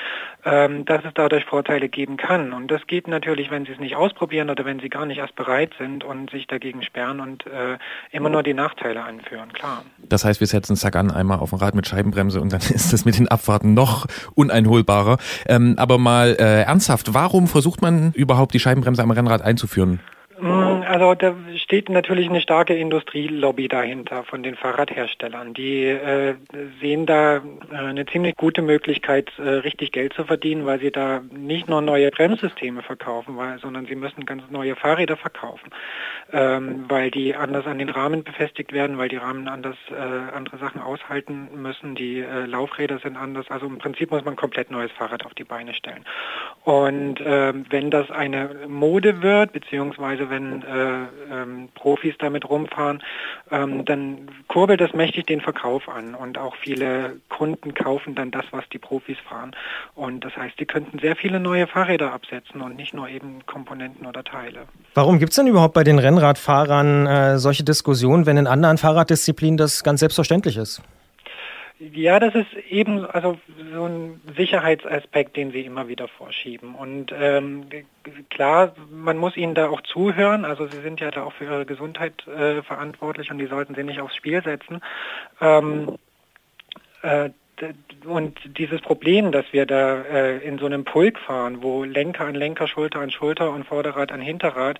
ähm, dass es dadurch Vorteile geben kann. Und das geht natürlich, wenn sie es nicht ausprobieren oder wenn sie gar nicht erst bereit sind und sich dagegen sperren und äh, immer nur die Nachteile anführen, klar. Das heißt, wir setzen Sagan einmal auf ein Rad mit Scheibenbremse und dann ist es mit den Abfahrten noch uneinholbarer. Ähm, aber mal äh, ernsthaft, warum versucht man überhaupt die Scheibenbremse am Rennrad einzuführen? Mm, also da steht natürlich eine starke Industrielobby dahinter von den Fahrradherstellern. Die äh, sehen da äh, eine ziemlich gute Möglichkeit, äh, richtig Geld zu verdienen, weil sie da nicht nur neue Bremssysteme verkaufen, weil, sondern sie müssen ganz neue Fahrräder verkaufen, ähm, weil die anders an den Rahmen befestigt werden, weil die Rahmen anders äh, andere Sachen aushalten müssen. Die äh, Laufräder sind anders. Also im Prinzip muss man komplett neues Fahrrad auf die Beine stellen. Und ähm, wenn das eine Mode wird, beziehungsweise wenn äh, ähm, Profis damit rumfahren, ähm, dann kurbelt das mächtig den Verkauf an und auch viele Kunden kaufen dann das, was die Profis fahren. Und das heißt, die könnten sehr viele neue Fahrräder absetzen und nicht nur eben Komponenten oder Teile. Warum gibt es denn überhaupt bei den Rennradfahrern äh, solche Diskussionen, wenn in anderen Fahrraddisziplinen das ganz selbstverständlich ist? Ja, das ist eben also so ein Sicherheitsaspekt, den Sie immer wieder vorschieben. Und ähm, klar, man muss Ihnen da auch zuhören. Also Sie sind ja da auch für Ihre Gesundheit äh, verantwortlich und die sollten Sie nicht aufs Spiel setzen. Ähm, äh, und dieses Problem, dass wir da äh, in so einem Pulk fahren, wo Lenker an Lenker, Schulter an Schulter und Vorderrad an Hinterrad,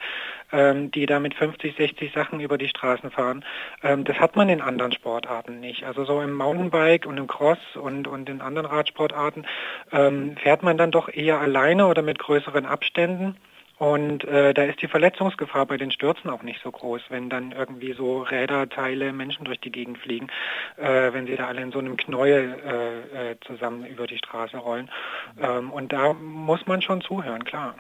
ähm, die da mit 50, 60 Sachen über die Straßen fahren, ähm, das hat man in anderen Sportarten nicht. Also so im Mountainbike und im Cross und, und in anderen Radsportarten ähm, fährt man dann doch eher alleine oder mit größeren Abständen. Und äh, da ist die Verletzungsgefahr bei den Stürzen auch nicht so groß, wenn dann irgendwie so Räderteile, Menschen durch die Gegend fliegen, äh, wenn sie da alle in so einem Knäuel äh, äh, zusammen über die Straße rollen. Ähm, und da muss man schon zuhören, klar.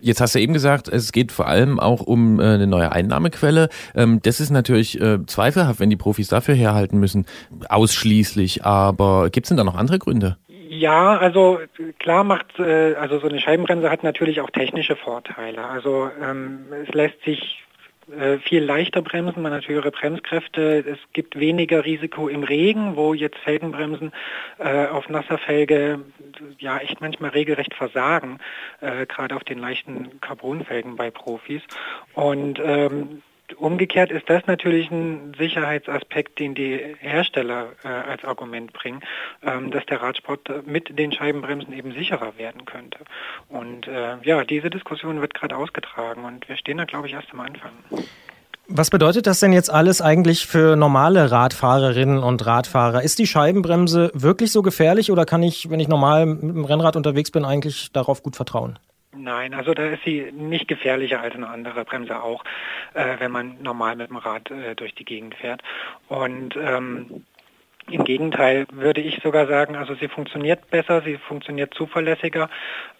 Jetzt hast du eben gesagt, es geht vor allem auch um äh, eine neue Einnahmequelle. Ähm, das ist natürlich äh, zweifelhaft, wenn die Profis dafür herhalten müssen, ausschließlich. Aber gibt es denn da noch andere Gründe? Ja, also klar macht, äh, also so eine Scheibenbremse hat natürlich auch technische Vorteile. Also ähm, es lässt sich äh, viel leichter bremsen, man hat höhere Bremskräfte, es gibt weniger Risiko im Regen, wo jetzt Felgenbremsen äh, auf nasser Felge ja echt manchmal regelrecht versagen, äh, gerade auf den leichten Carbonfelgen bei Profis. Und ähm, Umgekehrt ist das natürlich ein Sicherheitsaspekt, den die Hersteller äh, als Argument bringen, ähm, dass der Radsport mit den Scheibenbremsen eben sicherer werden könnte. Und äh, ja, diese Diskussion wird gerade ausgetragen und wir stehen da, glaube ich, erst am Anfang. Was bedeutet das denn jetzt alles eigentlich für normale Radfahrerinnen und Radfahrer? Ist die Scheibenbremse wirklich so gefährlich oder kann ich, wenn ich normal mit dem Rennrad unterwegs bin, eigentlich darauf gut vertrauen? Nein, also da ist sie nicht gefährlicher als eine andere Bremse auch, äh, wenn man normal mit dem Rad äh, durch die Gegend fährt. Und ähm, im Gegenteil würde ich sogar sagen, also sie funktioniert besser, sie funktioniert zuverlässiger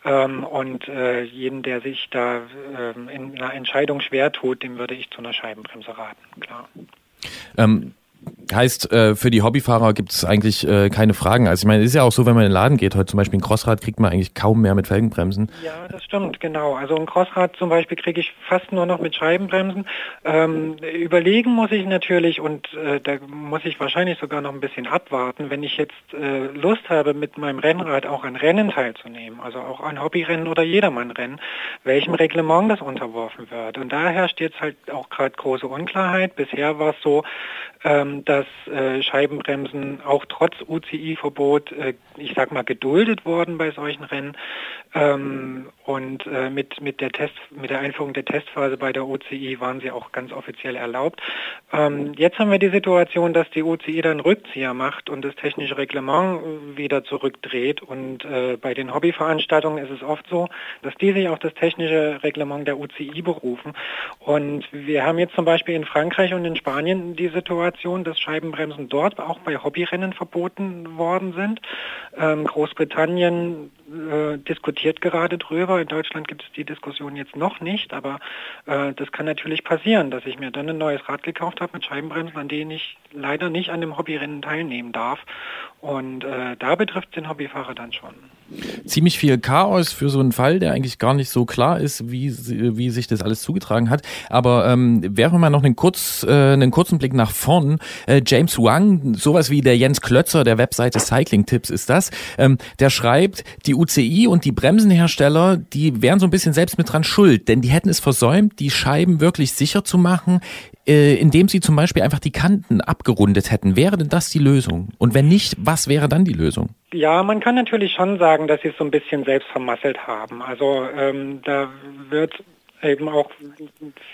ähm, und äh, jeden, der sich da ähm, in einer Entscheidung schwer tut, dem würde ich zu einer Scheibenbremse raten, klar. Ähm Heißt, äh, für die Hobbyfahrer gibt es eigentlich äh, keine Fragen. Also ich meine, es ist ja auch so, wenn man in den Laden geht, heute zum Beispiel ein Crossrad kriegt man eigentlich kaum mehr mit Felgenbremsen. Ja, das stimmt, genau. Also ein Crossrad zum Beispiel kriege ich fast nur noch mit Scheibenbremsen. Ähm, überlegen muss ich natürlich und äh, da muss ich wahrscheinlich sogar noch ein bisschen abwarten, wenn ich jetzt äh, Lust habe, mit meinem Rennrad auch an Rennen teilzunehmen, also auch an Hobbyrennen oder Jedermannrennen, welchem Reglement das unterworfen wird. Und da herrscht jetzt halt auch gerade große Unklarheit. Bisher war es so, ähm, dass äh, Scheibenbremsen auch trotz UCI-Verbot, äh, ich sag mal, geduldet wurden bei solchen Rennen. Ähm, und äh, mit, mit, der Test, mit der Einführung der Testphase bei der OCI waren sie auch ganz offiziell erlaubt. Ähm, jetzt haben wir die Situation, dass die OCI dann Rückzieher macht und das technische Reglement wieder zurückdreht. Und äh, bei den Hobbyveranstaltungen ist es oft so, dass die sich auf das technische Reglement der OCI berufen. Und wir haben jetzt zum Beispiel in Frankreich und in Spanien die Situation, dass Scheibenbremsen dort auch bei Hobbyrennen verboten worden sind. Ähm, Großbritannien äh, diskutiert gerade drüber. In Deutschland gibt es die Diskussion jetzt noch nicht, aber äh, das kann natürlich passieren, dass ich mir dann ein neues Rad gekauft habe mit Scheibenbremsen, an denen ich leider nicht an dem Hobbyrennen teilnehmen darf. Und äh, da betrifft es den Hobbyfahrer dann schon. Ziemlich viel Chaos für so einen Fall, der eigentlich gar nicht so klar ist, wie, wie sich das alles zugetragen hat. Aber ähm, werfen wir noch einen, kurz, äh, einen kurzen Blick nach vorn. Äh, James Wang, sowas wie der Jens Klötzer der Webseite Cycling Tips ist das, ähm, der schreibt, die UCI und die Bremsenhersteller, die wären so ein bisschen selbst mit dran schuld, denn die hätten es versäumt, die Scheiben wirklich sicher zu machen, äh, indem sie zum Beispiel einfach die Kanten abgerundet hätten. Wäre denn das die Lösung? Und wenn nicht, was wäre dann die Lösung? Ja, man kann natürlich schon sagen, dass sie es so ein bisschen selbst vermasselt haben. Also ähm, da wird eben auch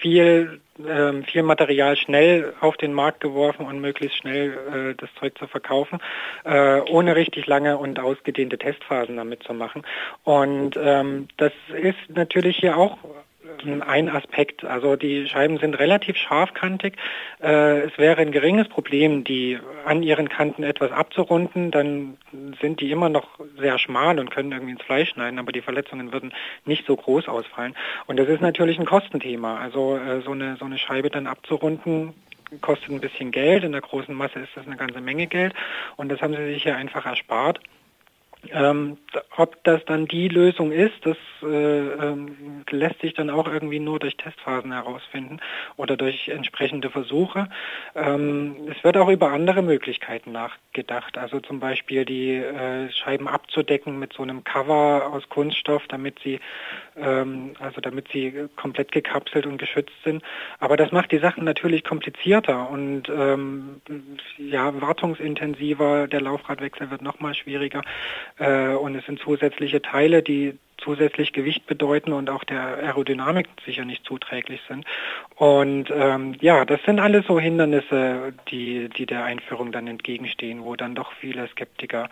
viel, ähm, viel Material schnell auf den Markt geworfen und möglichst schnell äh, das Zeug zu verkaufen, äh, ohne richtig lange und ausgedehnte Testphasen damit zu machen. Und ähm, das ist natürlich hier auch ein Aspekt. Also die Scheiben sind relativ scharfkantig. Äh, es wäre ein geringes Problem, die an ihren Kanten etwas abzurunden. Dann sind die immer noch sehr schmal und können irgendwie ins Fleisch schneiden, aber die Verletzungen würden nicht so groß ausfallen. Und das ist natürlich ein Kostenthema. Also äh, so, eine, so eine Scheibe dann abzurunden, kostet ein bisschen Geld. In der großen Masse ist das eine ganze Menge Geld. Und das haben sie sich hier einfach erspart. Ähm, ob das dann die Lösung ist, das äh, ähm, lässt sich dann auch irgendwie nur durch Testphasen herausfinden oder durch entsprechende Versuche. Ähm, es wird auch über andere Möglichkeiten nachgedacht, also zum Beispiel die äh, Scheiben abzudecken mit so einem Cover aus Kunststoff, damit sie ähm, also damit sie komplett gekapselt und geschützt sind. Aber das macht die Sachen natürlich komplizierter und ähm, ja wartungsintensiver. Der Laufradwechsel wird noch mal schwieriger und es sind zusätzliche Teile, die zusätzlich Gewicht bedeuten und auch der Aerodynamik sicher nicht zuträglich sind. Und ähm, ja, das sind alles so Hindernisse, die, die der Einführung dann entgegenstehen, wo dann doch viele Skeptiker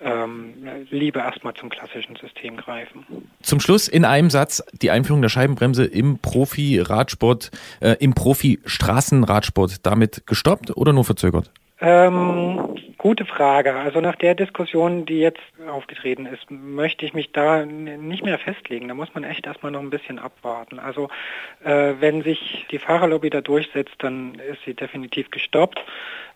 ähm, lieber erstmal zum klassischen System greifen. Zum Schluss in einem Satz die Einführung der Scheibenbremse im Profi-Radsport, äh, im Profi-Straßenradsport damit gestoppt oder nur verzögert? Ähm, gute Frage. Also nach der Diskussion, die jetzt aufgetreten ist, möchte ich mich da nicht mehr festlegen. Da muss man echt erstmal noch ein bisschen abwarten. Also äh, wenn sich die Fahrerlobby da durchsetzt, dann ist sie definitiv gestoppt.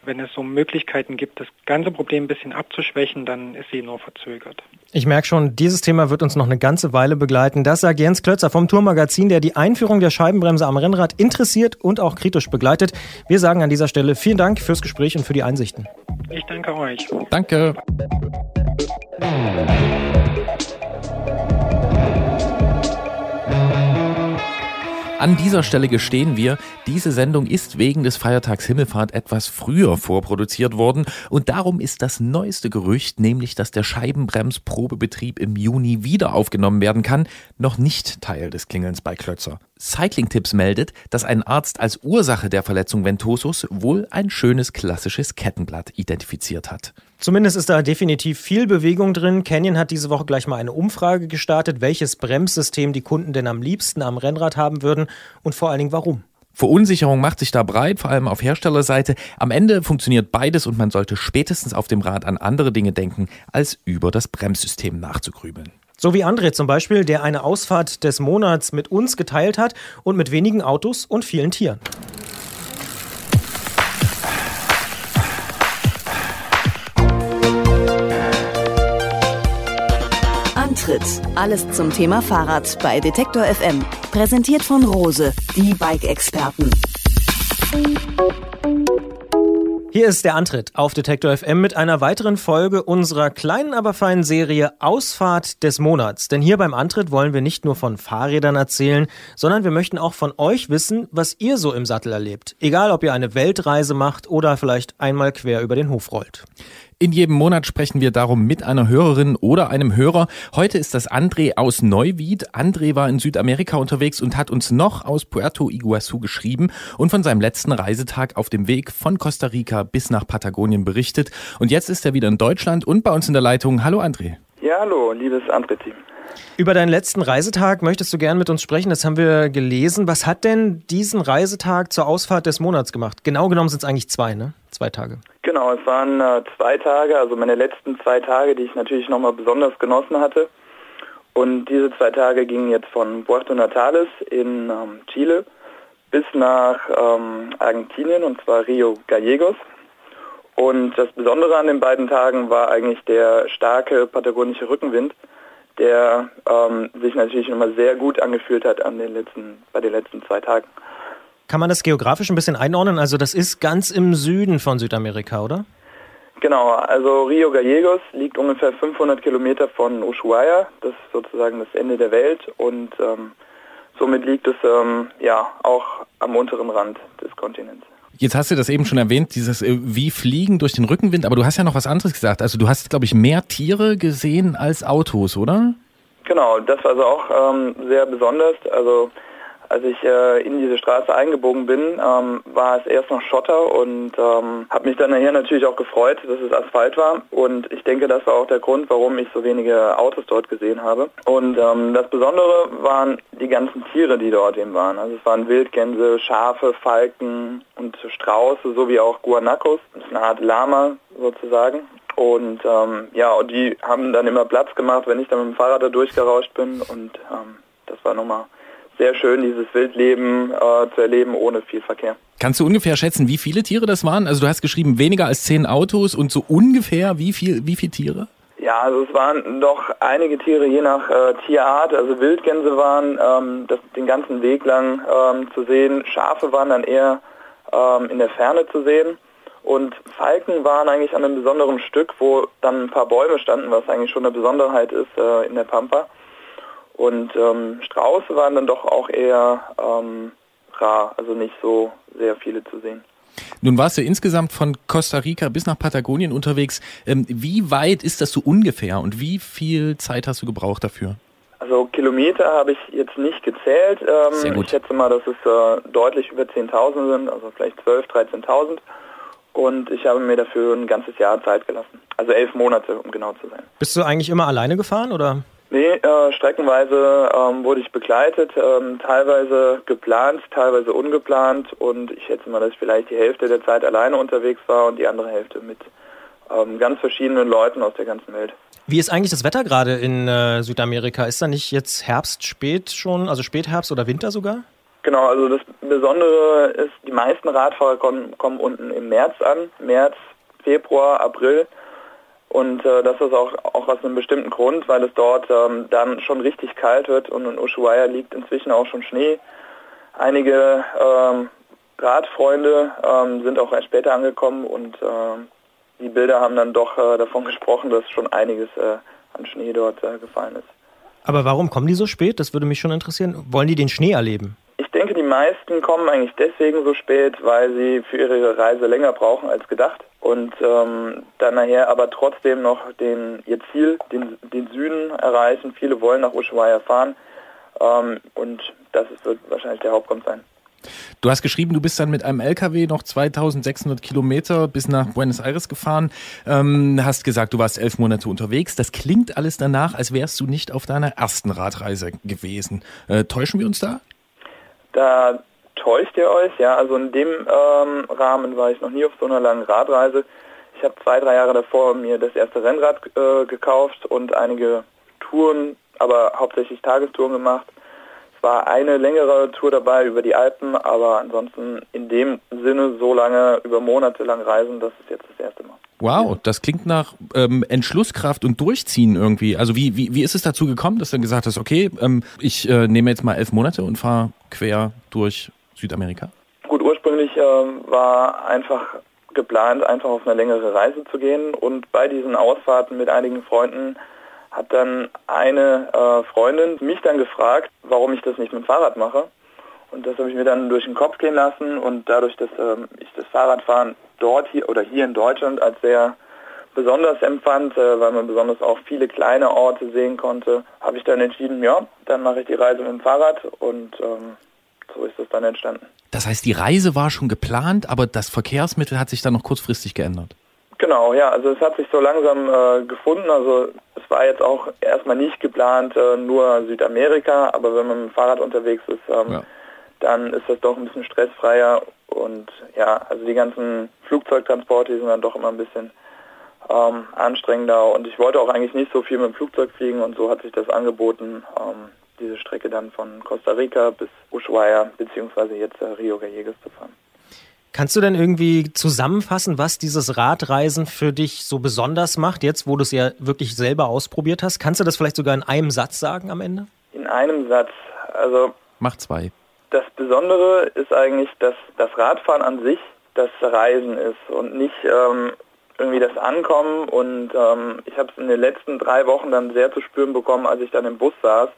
Wenn es so Möglichkeiten gibt, das ganze Problem ein bisschen abzuschwächen, dann ist sie nur verzögert. Ich merke schon, dieses Thema wird uns noch eine ganze Weile begleiten. Das sagt Jens Klötzer vom Tourmagazin, der die Einführung der Scheibenbremse am Rennrad interessiert und auch kritisch begleitet. Wir sagen an dieser Stelle vielen Dank fürs Gespräch und für die Einsichten. Ich danke euch. Danke. An dieser Stelle gestehen wir, diese Sendung ist wegen des Feiertags Himmelfahrt etwas früher vorproduziert worden und darum ist das neueste Gerücht, nämlich dass der Scheibenbremsprobebetrieb im Juni wieder aufgenommen werden kann, noch nicht Teil des Klingelns bei Klötzer. Cycling Tips meldet, dass ein Arzt als Ursache der Verletzung Ventosus wohl ein schönes klassisches Kettenblatt identifiziert hat. Zumindest ist da definitiv viel Bewegung drin. Canyon hat diese Woche gleich mal eine Umfrage gestartet, welches Bremssystem die Kunden denn am liebsten am Rennrad haben würden und vor allen Dingen warum. Verunsicherung macht sich da breit, vor allem auf Herstellerseite. Am Ende funktioniert beides und man sollte spätestens auf dem Rad an andere Dinge denken, als über das Bremssystem nachzugrübeln. So wie André zum Beispiel, der eine Ausfahrt des Monats mit uns geteilt hat und mit wenigen Autos und vielen Tieren. Antritt. Alles zum Thema Fahrrad bei Detektor FM. Präsentiert von Rose, die Bike-Experten. Hier ist der Antritt auf Detektor FM mit einer weiteren Folge unserer kleinen, aber feinen Serie Ausfahrt des Monats. Denn hier beim Antritt wollen wir nicht nur von Fahrrädern erzählen, sondern wir möchten auch von euch wissen, was ihr so im Sattel erlebt. Egal, ob ihr eine Weltreise macht oder vielleicht einmal quer über den Hof rollt. In jedem Monat sprechen wir darum mit einer Hörerin oder einem Hörer. Heute ist das André aus Neuwied. André war in Südamerika unterwegs und hat uns noch aus Puerto Iguazu geschrieben und von seinem letzten Reisetag auf dem Weg von Costa Rica bis nach Patagonien berichtet. Und jetzt ist er wieder in Deutschland und bei uns in der Leitung. Hallo André. Ja, hallo, liebes André-Team. Über deinen letzten Reisetag möchtest du gern mit uns sprechen, das haben wir gelesen. Was hat denn diesen Reisetag zur Ausfahrt des Monats gemacht? Genau genommen sind es eigentlich zwei, ne? Zwei Tage. Genau, es waren äh, zwei Tage, also meine letzten zwei Tage, die ich natürlich nochmal besonders genossen hatte. Und diese zwei Tage gingen jetzt von Puerto Natales in ähm, Chile bis nach ähm, Argentinien, und zwar Rio Gallegos. Und das Besondere an den beiden Tagen war eigentlich der starke patagonische Rückenwind, der ähm, sich natürlich immer sehr gut angefühlt hat an den letzten, bei den letzten zwei Tagen. Kann man das geografisch ein bisschen einordnen? Also das ist ganz im Süden von Südamerika, oder? Genau, also Rio Gallegos liegt ungefähr 500 Kilometer von Ushuaia, das ist sozusagen das Ende der Welt und ähm, somit liegt es ähm, ja auch am unteren Rand des Kontinents. Jetzt hast du das eben schon erwähnt, dieses äh, wie Fliegen durch den Rückenwind, aber du hast ja noch was anderes gesagt. Also du hast, glaube ich, mehr Tiere gesehen als Autos, oder? Genau, das war also auch ähm, sehr besonders. Also als ich äh, in diese Straße eingebogen bin, ähm, war es erst noch Schotter und ähm, habe mich dann nachher natürlich auch gefreut, dass es Asphalt war. Und ich denke, das war auch der Grund, warum ich so wenige Autos dort gesehen habe. Und ähm, das Besondere waren die ganzen Tiere, die dort eben waren. Also es waren Wildgänse, Schafe, Falken und Strauße sowie auch Guanacos. Das ist eine Art Lama sozusagen. Und ähm, ja, und die haben dann immer Platz gemacht, wenn ich dann mit dem Fahrrad da durchgerauscht bin. Und ähm, das war nochmal sehr schön, dieses Wildleben äh, zu erleben ohne viel Verkehr. Kannst du ungefähr schätzen, wie viele Tiere das waren? Also du hast geschrieben, weniger als zehn Autos und so ungefähr wie viel, wie viele Tiere? Ja, also es waren doch einige Tiere je nach äh, Tierart. Also Wildgänse waren ähm, das, den ganzen Weg lang ähm, zu sehen. Schafe waren dann eher ähm, in der Ferne zu sehen. Und Falken waren eigentlich an einem besonderen Stück, wo dann ein paar Bäume standen, was eigentlich schon eine Besonderheit ist äh, in der Pampa. Und ähm, Strauße waren dann doch auch eher ähm, rar, also nicht so sehr viele zu sehen. Nun warst du insgesamt von Costa Rica bis nach Patagonien unterwegs. Ähm, wie weit ist das so ungefähr und wie viel Zeit hast du gebraucht dafür? Also Kilometer habe ich jetzt nicht gezählt. Ähm, Sehr gut. Ich schätze mal, dass es äh, deutlich über 10.000 sind, also vielleicht 12.000, 13.000. Und ich habe mir dafür ein ganzes Jahr Zeit gelassen. Also elf Monate, um genau zu sein. Bist du eigentlich immer alleine gefahren oder? Nee, äh, streckenweise ähm, wurde ich begleitet, ähm, teilweise geplant, teilweise ungeplant und ich schätze mal, dass ich vielleicht die Hälfte der Zeit alleine unterwegs war und die andere Hälfte mit ähm, ganz verschiedenen Leuten aus der ganzen Welt. Wie ist eigentlich das Wetter gerade in äh, Südamerika? Ist da nicht jetzt Herbst spät schon, also Spätherbst oder Winter sogar? Genau, also das Besondere ist, die meisten Radfahrer kommen, kommen unten im März an, März, Februar, April. Und äh, das ist auch, auch aus einem bestimmten Grund, weil es dort ähm, dann schon richtig kalt wird und in Ushuaia liegt inzwischen auch schon Schnee. Einige ähm, Radfreunde ähm, sind auch erst später angekommen und äh, die Bilder haben dann doch äh, davon gesprochen, dass schon einiges äh, an Schnee dort äh, gefallen ist. Aber warum kommen die so spät? Das würde mich schon interessieren. Wollen die den Schnee erleben? Meisten kommen eigentlich deswegen so spät, weil sie für ihre Reise länger brauchen als gedacht und ähm, dann nachher aber trotzdem noch den, ihr Ziel, den, den Süden erreichen. Viele wollen nach Ushuaia fahren ähm, und das wird wahrscheinlich der Hauptgrund sein. Du hast geschrieben, du bist dann mit einem LKW noch 2600 Kilometer bis nach Buenos Aires gefahren. Ähm, hast gesagt, du warst elf Monate unterwegs. Das klingt alles danach, als wärst du nicht auf deiner ersten Radreise gewesen. Äh, täuschen wir uns da? Da täuscht ihr euch, ja. Also in dem ähm, Rahmen war ich noch nie auf so einer langen Radreise. Ich habe zwei, drei Jahre davor mir das erste Rennrad äh, gekauft und einige Touren, aber hauptsächlich Tagestouren gemacht. War eine längere Tour dabei über die Alpen, aber ansonsten in dem Sinne so lange, über Monate lang reisen, das ist jetzt das erste Mal. Wow, das klingt nach ähm, Entschlusskraft und Durchziehen irgendwie. Also wie, wie, wie ist es dazu gekommen, dass du dann gesagt hast, okay, ähm, ich äh, nehme jetzt mal elf Monate und fahre quer durch Südamerika? Gut, ursprünglich ähm, war einfach geplant, einfach auf eine längere Reise zu gehen und bei diesen Ausfahrten mit einigen Freunden hat dann eine äh, Freundin mich dann gefragt, warum ich das nicht mit dem Fahrrad mache. Und das habe ich mir dann durch den Kopf gehen lassen und dadurch, dass ähm, ich das Fahrradfahren dort hier oder hier in Deutschland als sehr besonders empfand, äh, weil man besonders auch viele kleine Orte sehen konnte, habe ich dann entschieden, ja, dann mache ich die Reise mit dem Fahrrad und ähm, so ist das dann entstanden. Das heißt, die Reise war schon geplant, aber das Verkehrsmittel hat sich dann noch kurzfristig geändert. Genau, ja, also es hat sich so langsam äh, gefunden. Also es war jetzt auch erstmal nicht geplant, äh, nur Südamerika, aber wenn man mit dem Fahrrad unterwegs ist, ähm, ja. dann ist das doch ein bisschen stressfreier und ja, also die ganzen Flugzeugtransporte sind dann doch immer ein bisschen ähm, anstrengender und ich wollte auch eigentlich nicht so viel mit dem Flugzeug fliegen und so hat sich das angeboten, ähm, diese Strecke dann von Costa Rica bis Ushuaia beziehungsweise jetzt äh, Rio Gallegos zu fahren. Kannst du denn irgendwie zusammenfassen, was dieses Radreisen für dich so besonders macht, jetzt wo du es ja wirklich selber ausprobiert hast? Kannst du das vielleicht sogar in einem Satz sagen am Ende? In einem Satz. Also. Mach zwei. Das Besondere ist eigentlich, dass das Radfahren an sich das Reisen ist und nicht ähm, irgendwie das Ankommen. Und ähm, ich habe es in den letzten drei Wochen dann sehr zu spüren bekommen, als ich dann im Bus saß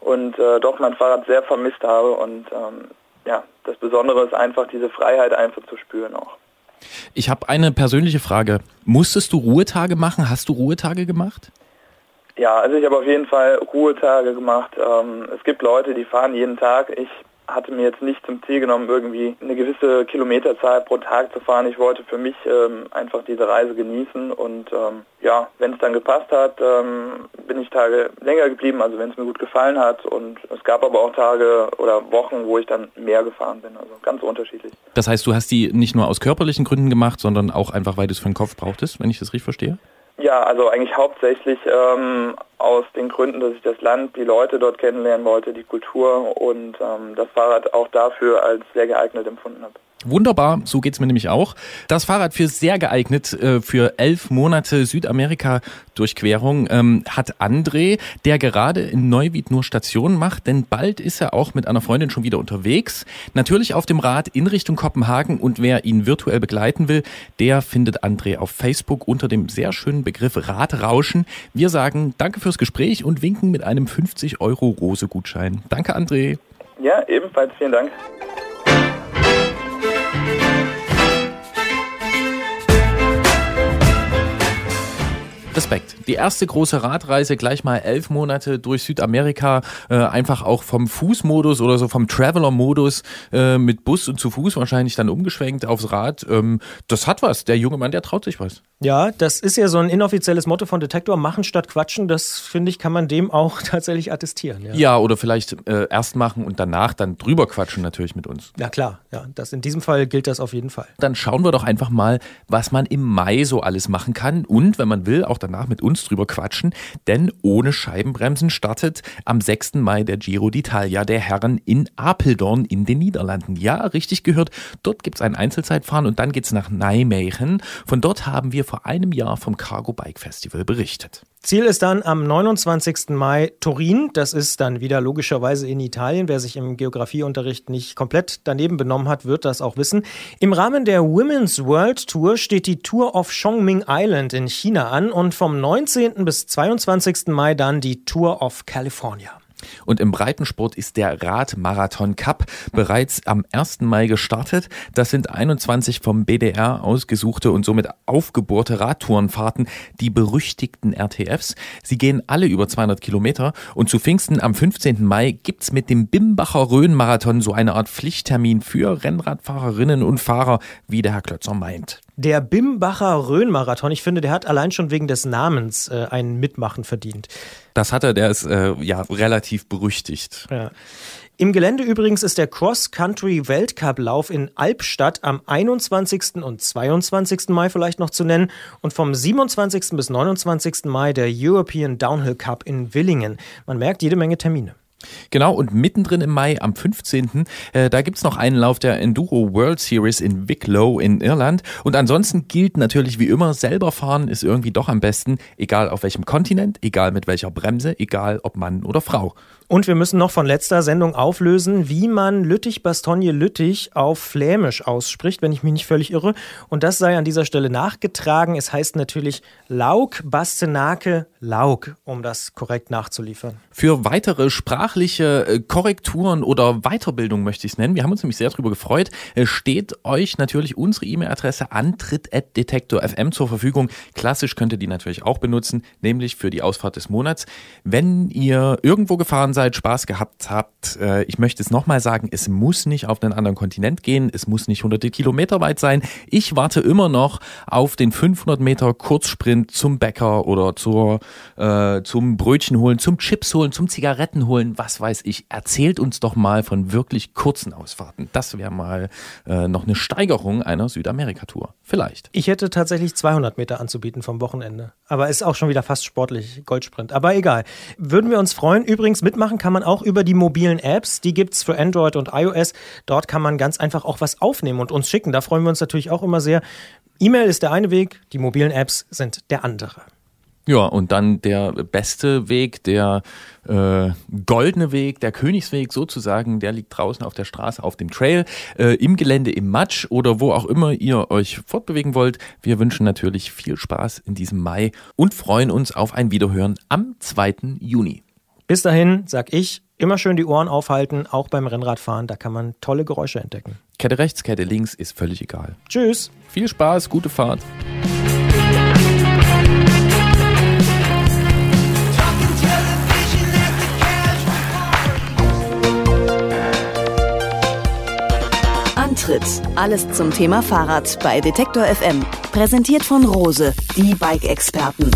und äh, doch mein Fahrrad sehr vermisst habe. Und ähm, ja, das Besondere ist einfach diese Freiheit einfach zu spüren auch. Ich habe eine persönliche Frage. Musstest du Ruhetage machen? Hast du Ruhetage gemacht? Ja, also ich habe auf jeden Fall Ruhetage gemacht. Ähm, es gibt Leute, die fahren jeden Tag. Ich hatte mir jetzt nicht zum Ziel genommen, irgendwie eine gewisse Kilometerzahl pro Tag zu fahren. Ich wollte für mich ähm, einfach diese Reise genießen und ähm, ja, wenn es dann gepasst hat, ähm, bin ich Tage länger geblieben, also wenn es mir gut gefallen hat und es gab aber auch Tage oder Wochen, wo ich dann mehr gefahren bin, also ganz unterschiedlich. Das heißt, du hast die nicht nur aus körperlichen Gründen gemacht, sondern auch einfach, weil du es für den Kopf brauchtest, wenn ich das richtig verstehe? Ja, also eigentlich hauptsächlich ähm, aus den Gründen, dass ich das Land, die Leute dort kennenlernen wollte, die Kultur und ähm, das Fahrrad auch dafür als sehr geeignet empfunden habe. Wunderbar, so geht's mir nämlich auch. Das Fahrrad für sehr geeignet äh, für elf Monate Südamerika-Durchquerung ähm, hat André, der gerade in Neuwied nur Station macht, denn bald ist er auch mit einer Freundin schon wieder unterwegs. Natürlich auf dem Rad in Richtung Kopenhagen und wer ihn virtuell begleiten will, der findet André auf Facebook unter dem sehr schönen Begriff Radrauschen. Wir sagen danke fürs Gespräch und winken mit einem 50 Euro Rose-Gutschein. Danke, André. Ja, ebenfalls vielen Dank. Respekt. Die erste große Radreise gleich mal elf Monate durch Südamerika, äh, einfach auch vom Fußmodus oder so vom Traveler-Modus äh, mit Bus und zu Fuß wahrscheinlich dann umgeschwenkt aufs Rad. Ähm, das hat was. Der junge Mann, der traut sich was. Ja, das ist ja so ein inoffizielles Motto von Detektor, machen statt quatschen. Das finde ich, kann man dem auch tatsächlich attestieren. Ja, ja oder vielleicht äh, erst machen und danach dann drüber quatschen natürlich mit uns. Ja klar, ja, das in diesem Fall gilt das auf jeden Fall. Dann schauen wir doch einfach mal, was man im Mai so alles machen kann und wenn man will, auch danach mit uns drüber quatschen, denn ohne Scheibenbremsen startet am 6. Mai der Giro d'Italia der Herren in Apeldoorn in den Niederlanden. Ja, richtig gehört, dort gibt es ein Einzelzeitfahren und dann geht es nach Nijmegen. Von dort haben wir vor einem Jahr vom Cargo Bike Festival berichtet. Ziel ist dann am 29. Mai Turin. Das ist dann wieder logischerweise in Italien. Wer sich im Geografieunterricht nicht komplett daneben benommen hat, wird das auch wissen. Im Rahmen der Women's World Tour steht die Tour of Chongming Island in China an und vom 19. bis 22. Mai dann die Tour of California. Und im Breitensport ist der Radmarathon Cup bereits am 1. Mai gestartet. Das sind 21 vom BDR ausgesuchte und somit aufgebohrte Radtourenfahrten, die berüchtigten RTFs. Sie gehen alle über 200 Kilometer und zu Pfingsten am 15. Mai gibt's mit dem Bimbacher Rhön-Marathon so eine Art Pflichttermin für Rennradfahrerinnen und Fahrer, wie der Herr Klötzer meint. Der Bimbacher Rhön-Marathon, ich finde, der hat allein schon wegen des Namens äh, ein Mitmachen verdient. Das hat er, der ist äh, ja relativ berüchtigt. Ja. Im Gelände übrigens ist der Cross-Country-Weltcup-Lauf in Albstadt am 21. und 22. Mai vielleicht noch zu nennen und vom 27. bis 29. Mai der European Downhill Cup in Willingen. Man merkt jede Menge Termine. Genau, und mittendrin im Mai, am 15., äh, da gibt's noch einen Lauf der Enduro World Series in Wicklow in Irland. Und ansonsten gilt natürlich wie immer, selber fahren ist irgendwie doch am besten, egal auf welchem Kontinent, egal mit welcher Bremse, egal ob Mann oder Frau. Und wir müssen noch von letzter Sendung auflösen, wie man Lüttich-Bastogne-Lüttich auf Flämisch ausspricht, wenn ich mich nicht völlig irre. Und das sei an dieser Stelle nachgetragen. Es heißt natürlich Lauk, Bastenake, Lauk, um das korrekt nachzuliefern. Für weitere sprachliche äh, Korrekturen oder Weiterbildung möchte ich es nennen, wir haben uns nämlich sehr darüber gefreut, steht euch natürlich unsere E-Mail-Adresse antritt.detektor.fm zur Verfügung. Klassisch könnt ihr die natürlich auch benutzen, nämlich für die Ausfahrt des Monats. Wenn ihr irgendwo gefahren seid, Spaß gehabt habt, äh, ich möchte es nochmal sagen, es muss nicht auf einen anderen Kontinent gehen, es muss nicht hunderte Kilometer weit sein. Ich warte immer noch auf den 500 Meter Kurzsprint zum Bäcker oder zur, äh, zum Brötchen holen, zum Chips holen, zum Zigaretten holen, was weiß ich. Erzählt uns doch mal von wirklich kurzen Ausfahrten. Das wäre mal äh, noch eine Steigerung einer Südamerika-Tour. Vielleicht. Ich hätte tatsächlich 200 Meter anzubieten vom Wochenende. Aber ist auch schon wieder fast sportlich, Goldsprint. Aber egal. Würden wir uns freuen. Übrigens mitmachen kann man auch über die mobilen Apps. Die gibt es für Android und iOS. Dort kann man ganz einfach auch was aufnehmen und uns schicken. Da freuen wir uns natürlich auch immer sehr. E-Mail ist der eine Weg, die mobilen Apps sind der andere. Ja, und dann der beste Weg, der äh, goldene Weg, der Königsweg sozusagen, der liegt draußen auf der Straße, auf dem Trail, äh, im Gelände, im Matsch oder wo auch immer ihr euch fortbewegen wollt. Wir wünschen natürlich viel Spaß in diesem Mai und freuen uns auf ein Wiederhören am 2. Juni. Bis dahin, sag ich, immer schön die Ohren aufhalten, auch beim Rennradfahren, da kann man tolle Geräusche entdecken. Kette rechts, Kette links ist völlig egal. Tschüss. Viel Spaß, gute Fahrt. Antritt. Alles zum Thema Fahrrad bei Detektor FM. Präsentiert von Rose, die Bike-Experten.